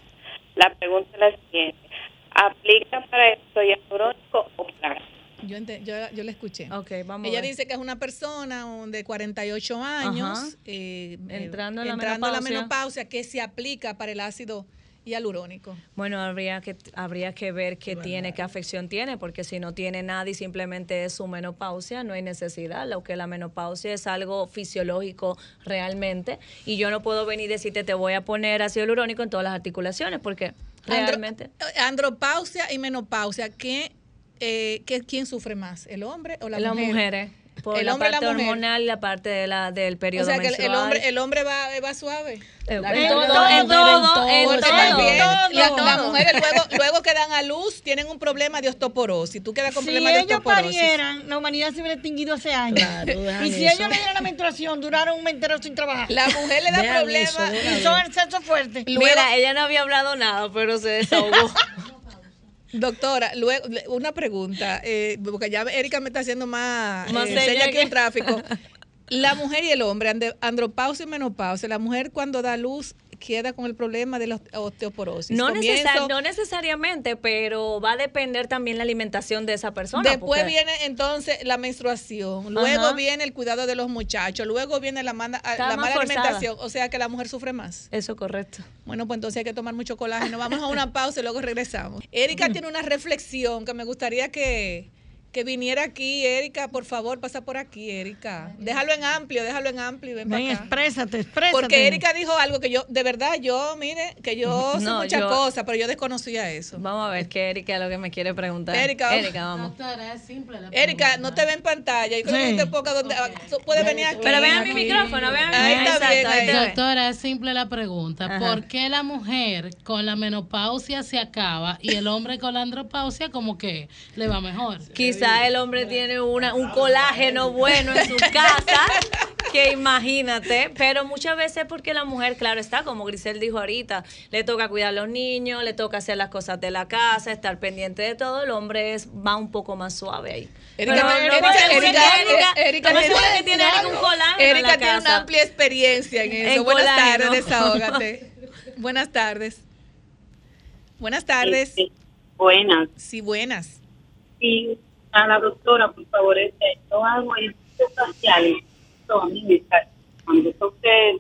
La pregunta es la siguiente. ¿Aplica para esto hialurónico o plástico? Yo, ente- yo, yo la escuché. Ok, vamos Ella a dice que es una persona de 48 años eh, eh, Entrando en la entrando en la menopausia. que se aplica para el ácido hialurónico. Bueno, habría que habría que ver qué tiene, qué afección tiene, porque si no tiene nada y simplemente es su menopausia, no hay necesidad. Lo que la menopausia es algo fisiológico realmente, y yo no puedo venir y decirte te voy a poner ácido hialurónico en todas las articulaciones, porque realmente andropausia y menopausia, ¿qué, eh, qué- ¿quién sufre más? ¿El hombre o la las mujer? mujeres por El la hombre la parte mujer. hormonal y la parte de la del periodo O sea que el- el menstrual. hombre, el hombre va, va suave. Eh, La- en todo, todo, en todo, en Porque todo. también la- todo. las mujeres luego, luego que dan a luz tienen un problema de osteoporosis. Tú quedas con Si problemas de ellos osteoporosis. parieran, la humanidad se hubiera extinguido hace años. y si eso. ellos le dieran la menstruación, duraron un mes entero sin trabajar. La mujer le da Dejan problemas. eso, y son el sexo fuerte. Mira, ella no había hablado nada, pero se desahogó. *laughs* Doctora, luego una pregunta, eh, porque ya Erika me está haciendo más, Más eh, seña señas aquí que- en tráfico. *laughs* La mujer y el hombre, andropausia y menopausia, la mujer cuando da luz queda con el problema de la osteoporosis. No, Comienzo- necesar- no necesariamente, pero va a depender también la alimentación de esa persona. Después porque- viene entonces la menstruación, luego Ajá. viene el cuidado de los muchachos, luego viene la, manda- la mala forzada. alimentación, o sea que la mujer sufre más. Eso correcto. Bueno, pues entonces hay que tomar mucho colágeno. Vamos a una *laughs* pausa y luego regresamos. Erika *clears throat* tiene una reflexión que me gustaría que, que viniera aquí. Erika, por favor, pasa por aquí, Erika. Déjalo en amplio, déjalo en amplio y ven Ven, para acá. exprésate, exprésate. Porque Erika dijo algo que yo, de verdad, yo, mire, que yo *laughs* sé No, muchas yo- cosas, pero yo desconocía eso. Vamos a ver qué Erika es lo que me quiere preguntar. Erika, vamos. Erika, vamos. Doctora, es simple la Erika, no te ve en pantalla. Yo creo Sí. no te poca donde tú puedes venir aquí. Pero vean mi micrófono, vean mi Ahí está Exacto, bien, ahí. Doctora, es simple la pregunta. Ajá. ¿Por qué la mujer con la menopausia se acaba y el hombre con la andropausia como que le va mejor? Quizá el hombre tiene una, un colágeno bueno en su casa, que imagínate, pero muchas veces porque la mujer, claro está, como Grisel dijo ahorita, le toca cuidar a los niños, le toca hacer las cosas de la casa, estar pendiente de todo, el hombre es, va un poco más suave ahí. Erika, Pero no Erika, me asegure Erika, que Erika- Erika no me tiene- asegure que tiene Erika un colágeno en Erika la tiene una amplia experiencia en eso. En Buenas colágeno. tardes, desahógate. Buenas tardes. Buenas tardes. Buenas. Sí, buenas. Y a la doctora, por favor, este, yo hago ejercicios faciales. Son.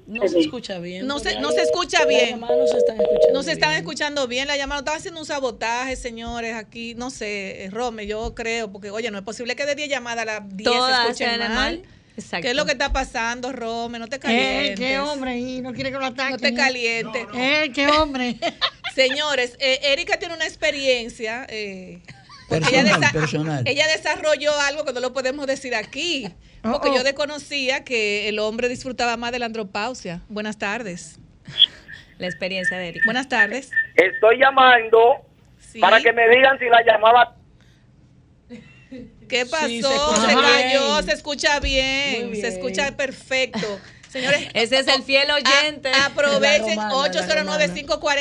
No se escucha bien. No se, no se escucha bien. no se están escuchando No se están bien. escuchando bien la llamada. Están haciendo un sabotaje, señores, aquí. No sé, eh, Rome, yo creo, porque, oye, no es posible que de 10 llamadas a las 10 se Todas escuchen mal. mal. Exacto. ¿Qué es lo que está pasando, Rome? No te Eh, calientes. qué hombre, y no quiere que lo ataquen. No te calientes. Eh, qué hombre. *laughs* Señores, eh, Erika tiene una experiencia. eh, ella, Personal, desa- personal. ella desarrolló algo que no lo podemos decir aquí. Porque Oh, oh. yo desconocía que el hombre disfrutaba más de la andropausia. Buenas tardes. La experiencia de Erika. Buenas tardes. Estoy llamando Sí. para que me digan si la llamada ¿Qué pasó? Sí, se cayó, bien. se escucha bien, se escucha perfecto. Señores, *laughs* Ese es el fiel oyente. a- aprovechen La romana, la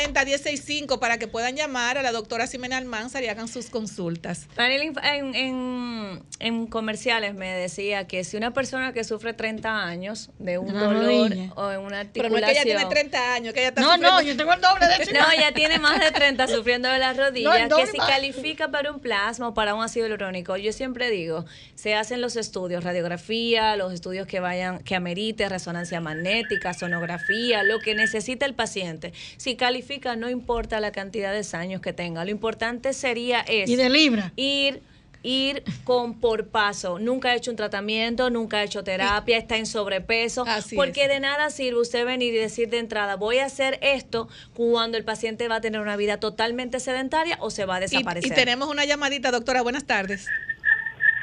809-540-1065 para que puedan llamar a la doctora Ximena Almanzar y hagan sus consultas. Daniel, en, en, en comerciales me decía que si una persona que sufre 30 años de un dolor o en una Pero articulación. no es que ella tiene 30 años, que ella está No, no, sufriendo- yo tengo el doble de eso. No, ya tiene más de 30 *laughs* sufriendo de las No, rodillas, que si más. califica para un plasma o para un ácido hialurónico. Yo siempre digo, se hacen los estudios, radiografía, los estudios que vayan, que amerite, resonancia magnética, sonografía, lo que necesita el paciente. Si califica, no importa la cantidad de años que tenga. Lo importante sería es Y de libra. ir ir con por paso. Nunca ha hecho un tratamiento, nunca ha hecho terapia, está en sobrepeso. Así porque es. de nada sirve usted venir y decir de entrada, voy a hacer esto cuando el paciente va a tener una vida totalmente sedentaria o se va a Y, desaparecer. y tenemos una llamadita, doctora. Buenas tardes.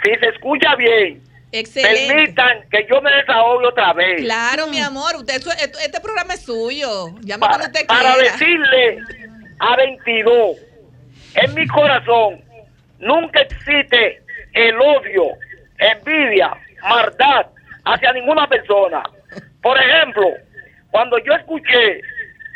Si se escucha bien, Excelente. permitan que yo me desahogue otra vez. Claro, mi amor. Usted, este programa es suyo. Usted para decirle a 22, en mi corazón nunca existe el odio, envidia, maldad hacia ninguna persona. Por ejemplo, cuando yo escuché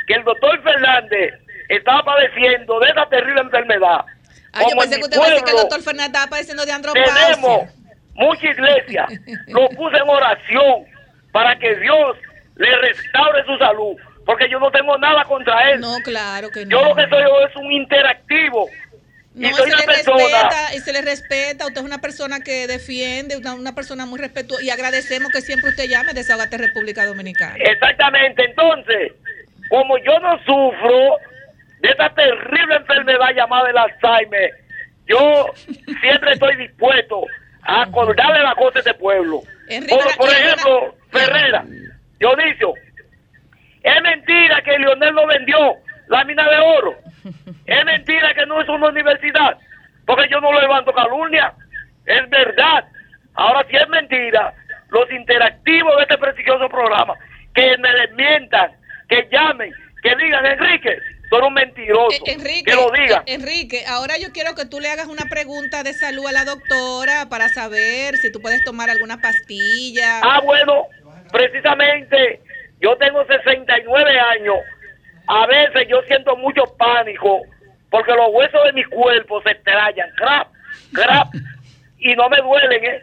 que el doctor Fernández estaba padeciendo de esa terrible enfermedad, Ah, yo como pensé mi que usted decir que el pueblo doctor Fernández estaba padeciendo de tenemos andropausia. Mucha iglesia, lo puse en oración para que Dios le restaure su salud, porque yo no tengo nada contra él. No, claro que no. Yo lo que soy es un interactivo. No, y soy se una le persona. respeta, y se le respeta. Usted es una persona que defiende, una, una persona muy respetuosa. Y agradecemos que siempre usted llame Desahogate República Dominicana. Exactamente. Entonces, como yo no sufro de esta terrible enfermedad llamada el Alzheimer, yo siempre estoy dispuesto acordarle la cosa a este pueblo. Por, ejemplo, Ferrera, Dionisio, es mentira que Lionel no vendió la mina de oro. Es mentira que no es una universidad, porque yo no levanto calumnia. Es verdad. Ahora, si es mentira, los interactivos de este prestigioso programa, que me desmientan, que llamen, que digan, Enrique, tú eres un mentiroso. Eh, Enrique, que lo digan. eh, Enrique, ahora yo quiero que tú le hagas una pregunta de salud a la doctora para saber si tú puedes tomar alguna pastilla. Ah, bueno, precisamente yo tengo 69 años. A veces yo siento mucho pánico porque los huesos de mi cuerpo se extrañan, crap, crap, *laughs* y no me duelen, ¿eh?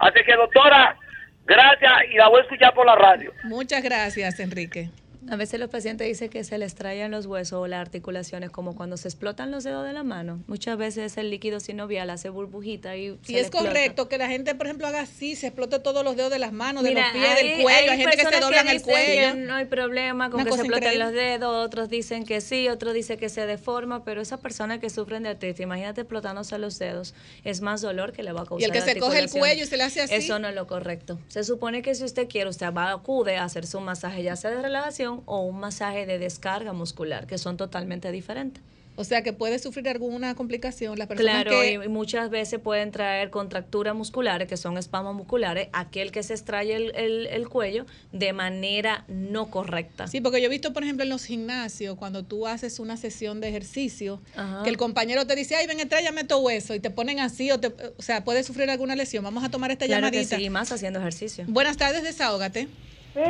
Así que, doctora, gracias y la voy a escuchar por la radio. Muchas gracias, Enrique. A veces los pacientes dicen que se les traen los huesos o las articulaciones como cuando se explotan los dedos de la mano. Muchas veces el líquido sinovial hace burbujita y se Y es explota. correcto que la gente, por ejemplo, haga así, se explote todos los dedos de las manos, de los pies, hay- del cuello. Hay, gente que se doblan el cuello. no hay problema con Una que se exploten increíble. los dedos, otros dicen que sí, otros dicen que se deforma, pero esas personas que sufren de artritis, imagínate explotándose los dedos, es más dolor que le va a causar Y el que se coge el cuello y se le hace así. Eso no es lo correcto. Se supone que si usted quiere, usted va acude a hacerse un masaje ya sea de relajación o un masaje de descarga muscular, que son totalmente diferentes. O sea, que puede sufrir alguna complicación las personas Claro, que... y muchas veces pueden traer contracturas musculares, que son espasmos musculares, aquel que se extrae el, el- el cuello de manera no correcta. Sí, porque yo he visto, por ejemplo, en los gimnasios, cuando tú haces una sesión de ejercicio, Ajá. que el compañero te dice, ay, ven, entráyame tu hueso, y te ponen así, o, te, o sea, puedes sufrir alguna lesión. Vamos a tomar esta Claro que llamadita. sí, más haciendo ejercicio. Buenas tardes, desahógate. Sí,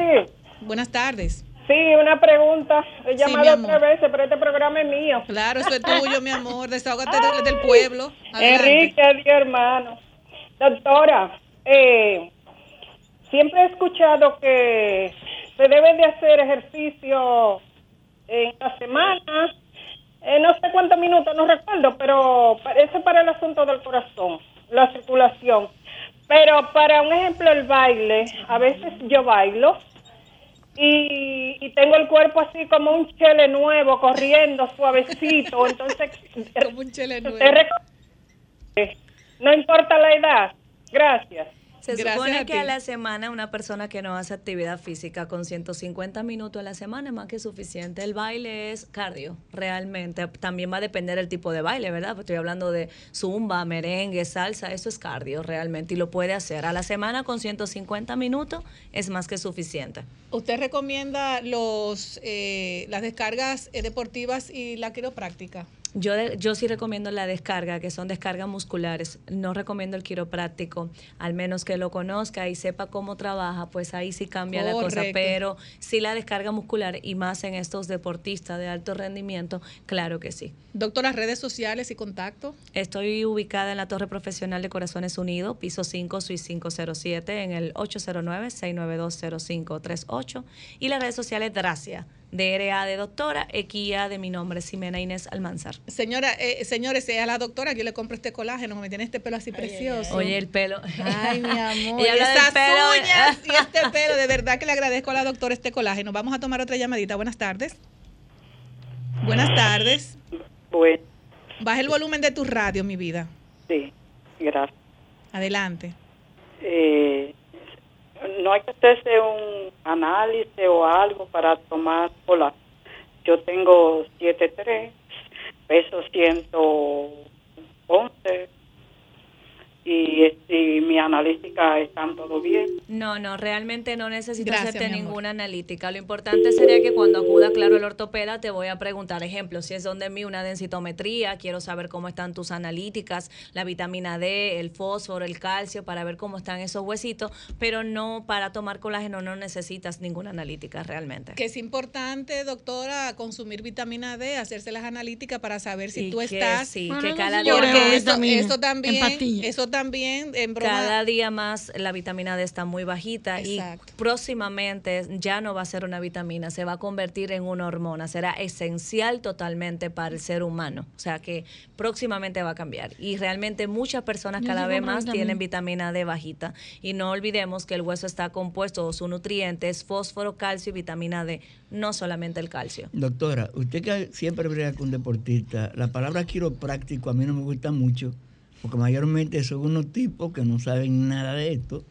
Buenas tardes. Sí, una pregunta. He llamado amor. otra vez, pero este programa es mío. Claro, eso es tuyo, mi amor. Desahógate del, *laughs* del pueblo. Adelante. Enrique, hermano. Doctora, eh, siempre he escuchado que se debe de hacer ejercicio en la semana, eh, no sé cuántos minutos, no recuerdo, pero parece para el asunto del corazón, la circulación. Pero para un ejemplo, el baile, a veces yo bailo y, y tengo el cuerpo así como un chele nuevo, corriendo suavecito, *laughs* entonces... como un chele nuevo. Reconoce, no importa la edad. Gracias. Se Gracias supone a que ti. a la semana una persona que no hace actividad física con 150 minutos a la semana es más que suficiente. El baile es cardio, realmente. También va a depender el tipo de baile, ¿verdad? Porque estoy hablando de zumba, merengue, salsa, eso es cardio realmente y lo puede hacer. A la semana con 150 minutos es más que suficiente. ¿Usted recomienda los eh, las descargas eh, deportivas y la quiropráctica? Yo, de- yo sí recomiendo la descarga, que son descargas musculares. No recomiendo el quiropráctico, al menos que lo conozca y sepa cómo trabaja, pues ahí sí cambia la cosa. Pero sí la descarga muscular y más en estos deportistas de alto rendimiento, claro que sí. Doctora, redes sociales y contacto. Estoy ubicada en la Torre Profesional de Corazones Unidos, piso 5, suite 507, en el 809-692-0538. Y las redes sociales Gracia, DRA de doctora, Equia de mi nombre, Ximena Inés Almanzar. Señora, eh, señores, a la doctora, yo le compro este colágeno, me tiene este pelo así precioso. Oye, el pelo. Ay, mi *laughs* amor. Y esas pelo. uñas y *laughs* este pelo, de verdad que le agradezco a la doctora este colágeno. Vamos a tomar otra llamadita. Buenas tardes. Buenas tardes. Bueno, Baja el volumen de tu radio, mi vida. sí. Gracias. Adelante. Eh, no hay que hacerse un análisis o algo para tomar hola. Yo tengo 7'3, peso 111 y, y mi analítica están todo bien. No, no, realmente no necesitas Gracias, hacerte ninguna analítica. Lo importante sería que cuando acuda, claro, el ortopeda, te voy a preguntar, ejemplo, si es donde mí una densitometría, quiero saber cómo están tus analíticas, la vitamina D, el fósforo, el calcio, para ver cómo están esos huesitos, pero no para tomar colágeno no necesitas ninguna analítica realmente. Que es importante, doctora, consumir vitamina D, hacerse las analíticas para saber si Y tú que estás. sí, que cada día Porque más eso, vitamina, eso también, también, en broma. Cada día más la vitamina D está muy bajita Exacto. y próximamente ya no va a ser una vitamina, se va a convertir en una hormona, será esencial totalmente para el ser humano. O sea que próximamente va a cambiar. Y realmente muchas personas cada vez más vitamina. tienen vitamina D bajita. Y no olvidemos que el hueso está compuesto, o su nutriente es fósforo, calcio y vitamina D, no solamente el calcio. Doctora, usted que siempre brega con deportistas, la palabra quiropráctico a mí no me gusta mucho, porque mayormente son unos tipos que no saben nada de esto.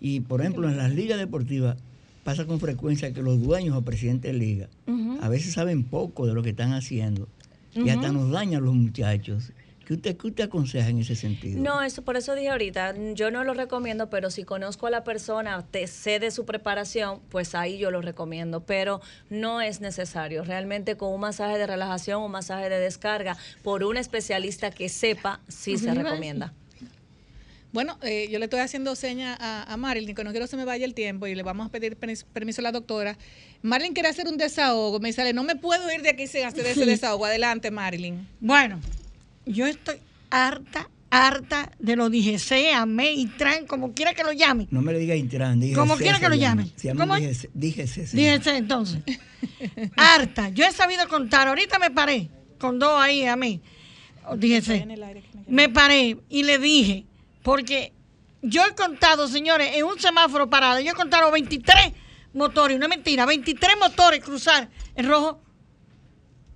Y por ejemplo, en las ligas deportivas pasa con frecuencia que los dueños o presidentes de liga a veces saben poco de lo que están haciendo y hasta nos dañan los muchachos. ¿Qué usted, qué usted aconseja en ese sentido? No, eso por eso dije ahorita, yo no lo recomiendo, pero si conozco a la persona, te sé de su preparación, pues ahí yo lo recomiendo, pero no es necesario. Realmente con un masaje de relajación, un masaje de descarga por un especialista que sepa, sí se recomienda. Bueno, eh, yo le estoy haciendo seña a, a Marilyn, que no quiero que se me vaya el tiempo y le vamos a pedir permis- permiso a la doctora. Marilyn quiere hacer un desahogo. Me sale, no me puedo ir de aquí sin hacer ese *laughs* desahogo. Adelante, Marilyn. Bueno, yo estoy harta, harta de lo DGC, AME y TRAN, como quiera que lo llame. No me le diga Intran, dígase. Como quiera que lo llame. Se llama ¿Cómo? dígase, señor. DGC, entonces. *laughs* harta. Yo he sabido contar. Ahorita me paré con dos ahí a mí. DGC. Me paré y le dije, porque yo he contado, señores, en un semáforo parado, yo he contado 23 motores, no es mentira, 23 motores cruzar en rojo.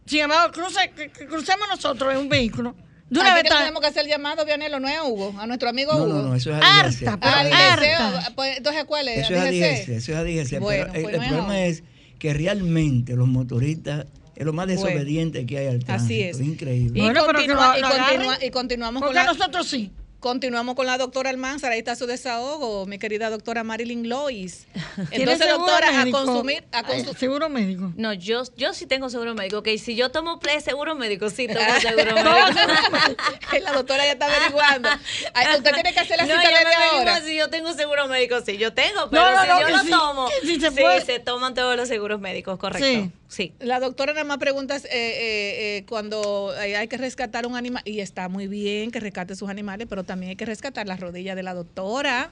Sin embargo, cruce, crucemos nosotros en un vehículo. De una vez que tenemos que hacer el llamado, Vianelo, no es a Hugo, a nuestro amigo No, Hugo. no, no, eso es a Harta, pero Ah, Eso es DGC, harta. pues, entonces, ¿cuál es? Eso es DGC. ADGC, eso es ADGC. Bueno, pero el, pues el no problema es que realmente los motoristas es lo más Bueno, desobediente que hay al tránsito. Así es. increíble. Y, Bueno, pero que continua- lo- y lo continua- agarren. y continuamos Porque con la, nosotros sí. Continuamos con la doctora Almanzar, ahí está su desahogo, mi querida doctora Marilyn Lois. *laughs* ¿Tiene Entonces, doctora, a consumir, a consumir. Seguro médico. No, yo, yo sí tengo seguro médico. Ok, si yo tomo pre seguro médico, sí tomo *laughs* seguro no, médico. *laughs* la doctora ya está averiguando. Ay, usted tiene que hacer la No, cita desde ahora. si yo tengo seguro médico, sí, yo tengo, pero No, no, si no, yo que lo sí, tomo, que sí se sí, se toman todos los seguros médicos, correcto. Sí. La doctora nada más pregunta eh, eh, eh, cuando hay que rescatar un animal, y está muy bien que rescate sus animales, pero también hay que rescatar las rodillas de la doctora.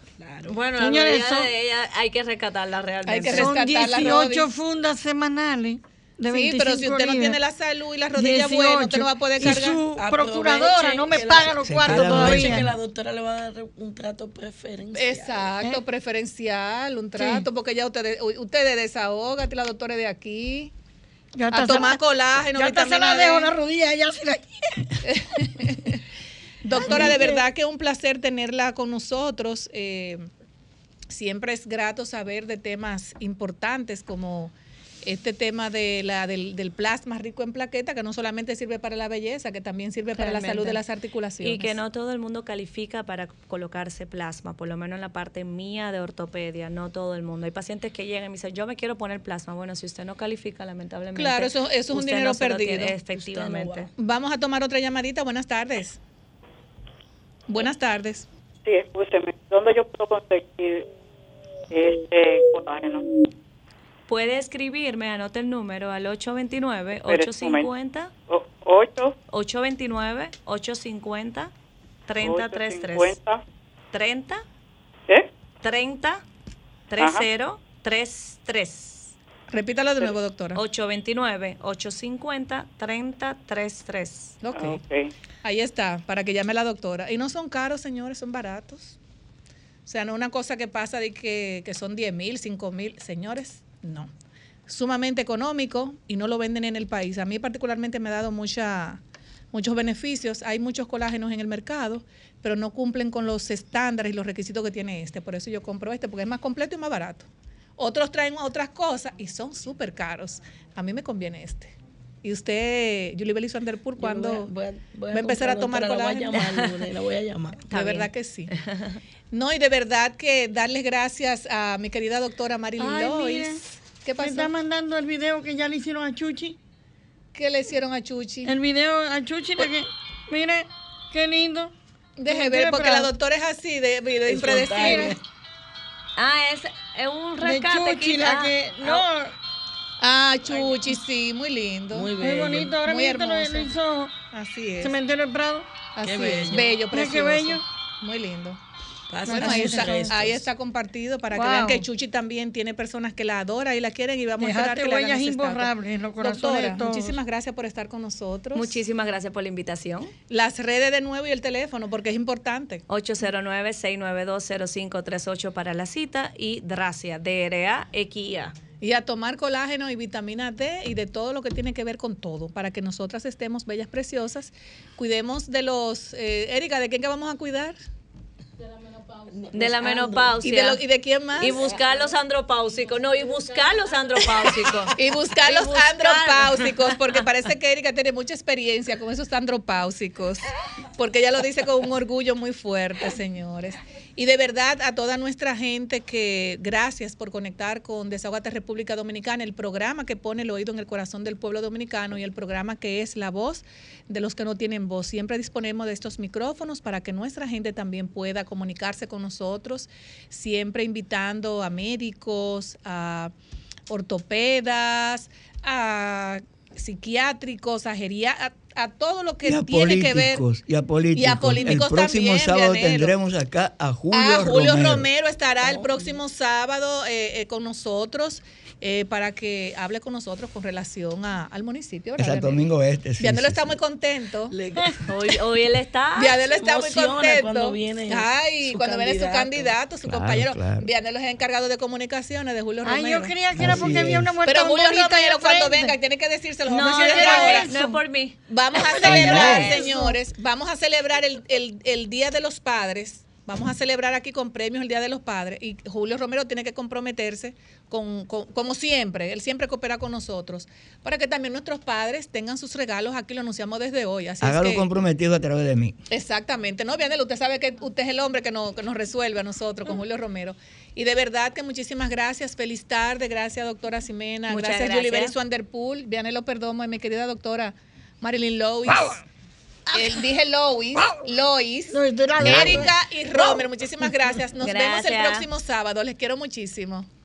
Bueno, Señores, la son- rodilla de ella hay que rescatarla realmente. Hay que Son rescatar la 18 rodilla. fundas semanales. De Sí, pero si 25 usted no tiene la salud y las rodillas buenas, usted no va a poder Y cargar. su Aproveche procuradora no me paga la- los cuartos todavía. que la doctora le va a dar un trato preferencial. Exacto, ¿Eh? preferencial, un trato, porque ya ustedes, ustedes desahogan, la doctora es de aquí. Ya a tomar la- colágeno, Ya hasta se la dejo la rodilla, ya se la *laughs* Doctora, de verdad que un placer tenerla con nosotros. eh, siempre es grato saber de temas importantes como este tema de la, del, del plasma rico en plaqueta, que no solamente sirve para la belleza, que también sirve para la salud de las articulaciones. Y que no todo el mundo califica para colocarse plasma, por lo menos en la parte mía de ortopedia, no todo el mundo. Hay pacientes que llegan y me dicen, yo me quiero poner plasma. Bueno, si usted no califica, lamentablemente. Claro, eso, eso es un dinero no perdido. tiene, efectivamente. Vamos a tomar otra llamadita. Buenas tardes. Buenas tardes. Sí, escúcheme, ¿dónde yo puedo conseguir este colágeno? Puede escribirme, anote el número al Espere un 829-850. O- ¿Ocho? 829-850. 3033. 850. 30 ¿Qué? 30 30 33. Repítalo de nuevo, doctora. 829-850-3033. Ok. Ok. Ahí está, para que llame la doctora. Y no son caros, señores, son baratos. O sea, no una cosa que pasa de que, que son 10 mil, 5 mil. Señores, no. Sumamente económico y no lo venden en el país. A mí particularmente me ha dado mucha, muchos beneficios. Hay muchos colágenos en el mercado, pero no cumplen con los estándares y los requisitos que tiene este. Por eso yo compro este, porque es más completo y más barato. Otros traen otras cosas y son súper caros. A mí me conviene este. Y usted, Julie Belis Vanderpool, cuando voy a- voy a va a empezar a tomar otra, la voy a colágeno? llamar, Luna, la voy a *laughs* llamar. De verdad que sí. *laughs* No, y de verdad que darles gracias a mi querida doctora Marilyn Ay, Lois. mire, ¿Qué Me pasó? está mandando el video que ya le hicieron a Chuchi. ¿Qué le hicieron a Chuchi? El video a Chuchi de que, mire, qué lindo. Deje ver, porque la doctora es así, de, de impredecible. Ah, es, es un De rescate Chuchi, la quizá. que, no, Ah, Chuchi, sí, muy lindo. Muy muy bonito. Ahora Muy mismo lo hizo Así es. Cementerio del Prado. Así Qué es. bello. Bello, Mira precioso. qué bello. Muy lindo. Bueno, ahí está, restos. ahí está compartido para que vean que Chuchi también tiene personas que la adoran y la quieren y vamos a esperar que huellas imborrables en los de Doctora, todos. muchísimas gracias por estar con nosotros. Muchísimas gracias por la invitación. Las redes de nuevo y el teléfono porque es importante. 809-692-0538 para la cita y Dracia, D-R-A-X-I-A. Y a tomar colágeno y vitamina D y de todo lo que tiene que ver con todo, para que nosotras estemos bellas, preciosas. Cuidemos de los... Eh, Erika, ¿de quién que vamos a cuidar? De la menopausia. ¿Y de, lo- y de quién más? Y buscar los andropáusicos. No, y buscar los andropáusicos. *laughs* Y buscar los buscar. andropáusicos, porque parece que Erika tiene mucha experiencia con esos andropáusicos, porque ella lo dice con un orgullo muy fuerte, señores. Y de verdad a toda nuestra gente que gracias por conectar con Desahogate República Dominicana, el programa que pone el oído en el corazón del pueblo dominicano y el programa que es la voz de los que no tienen voz. Siempre disponemos de estos micrófonos para que nuestra gente también pueda comunicarse con nosotros, siempre invitando a médicos, a ortopedas, a psiquiátricos, a geria- a, todo lo que tiene que ver. políticos, y a políticos. Y a políticos El próximo también, sábado Vianero. tendremos acá a Julio, Ah, Julio Romero, Romero. estará el próximo sábado eh, eh, con nosotros eh, para que hable con nosotros con relación a- al municipio. ¿verdad, Exacto? Domingo Este. sí, Vianelo sí, está sí. muy contento. *laughs* Hoy, hoy él está. Vianelo está muy contento. cuando viene Ay, su cuando viene su candidato. candidato, su Claro, compañero. claro. Vianelo es encargado de comunicaciones de Julio Ay, Romero. yo creía que era Así porque había es. una muerte Pero Julio Romero cuando venga tiene que decírselo. No, vamos a no, celebrar no, ahora. no es por mí. Vamos a Ay, celebrar, no. señores, vamos a celebrar el, el- el Día de los Padres. Vamos a celebrar aquí con premios el Día de los Padres. Y Julio Romero tiene que comprometerse con, con- como siempre. Él siempre coopera con nosotros. Para que también nuestros padres tengan sus regalos. Aquí lo anunciamos desde hoy. Así es Hágalo que- comprometido a través de mí. Exactamente, no, Vianelo, usted sabe que usted es el hombre que nos, que nos resuelve a nosotros con Julio Romero. Y de verdad que muchísimas gracias, feliz tarde, gracias doctora Muchas gracias, gracias. Julie Beris Wanderpool, Vianelo Perdomo y mi querida doctora Marilyn Lois. Eh, dije Lois, Lois. Erika y Romer, muchísimas gracias. Nos vemos el próximo sábado, les quiero muchísimo.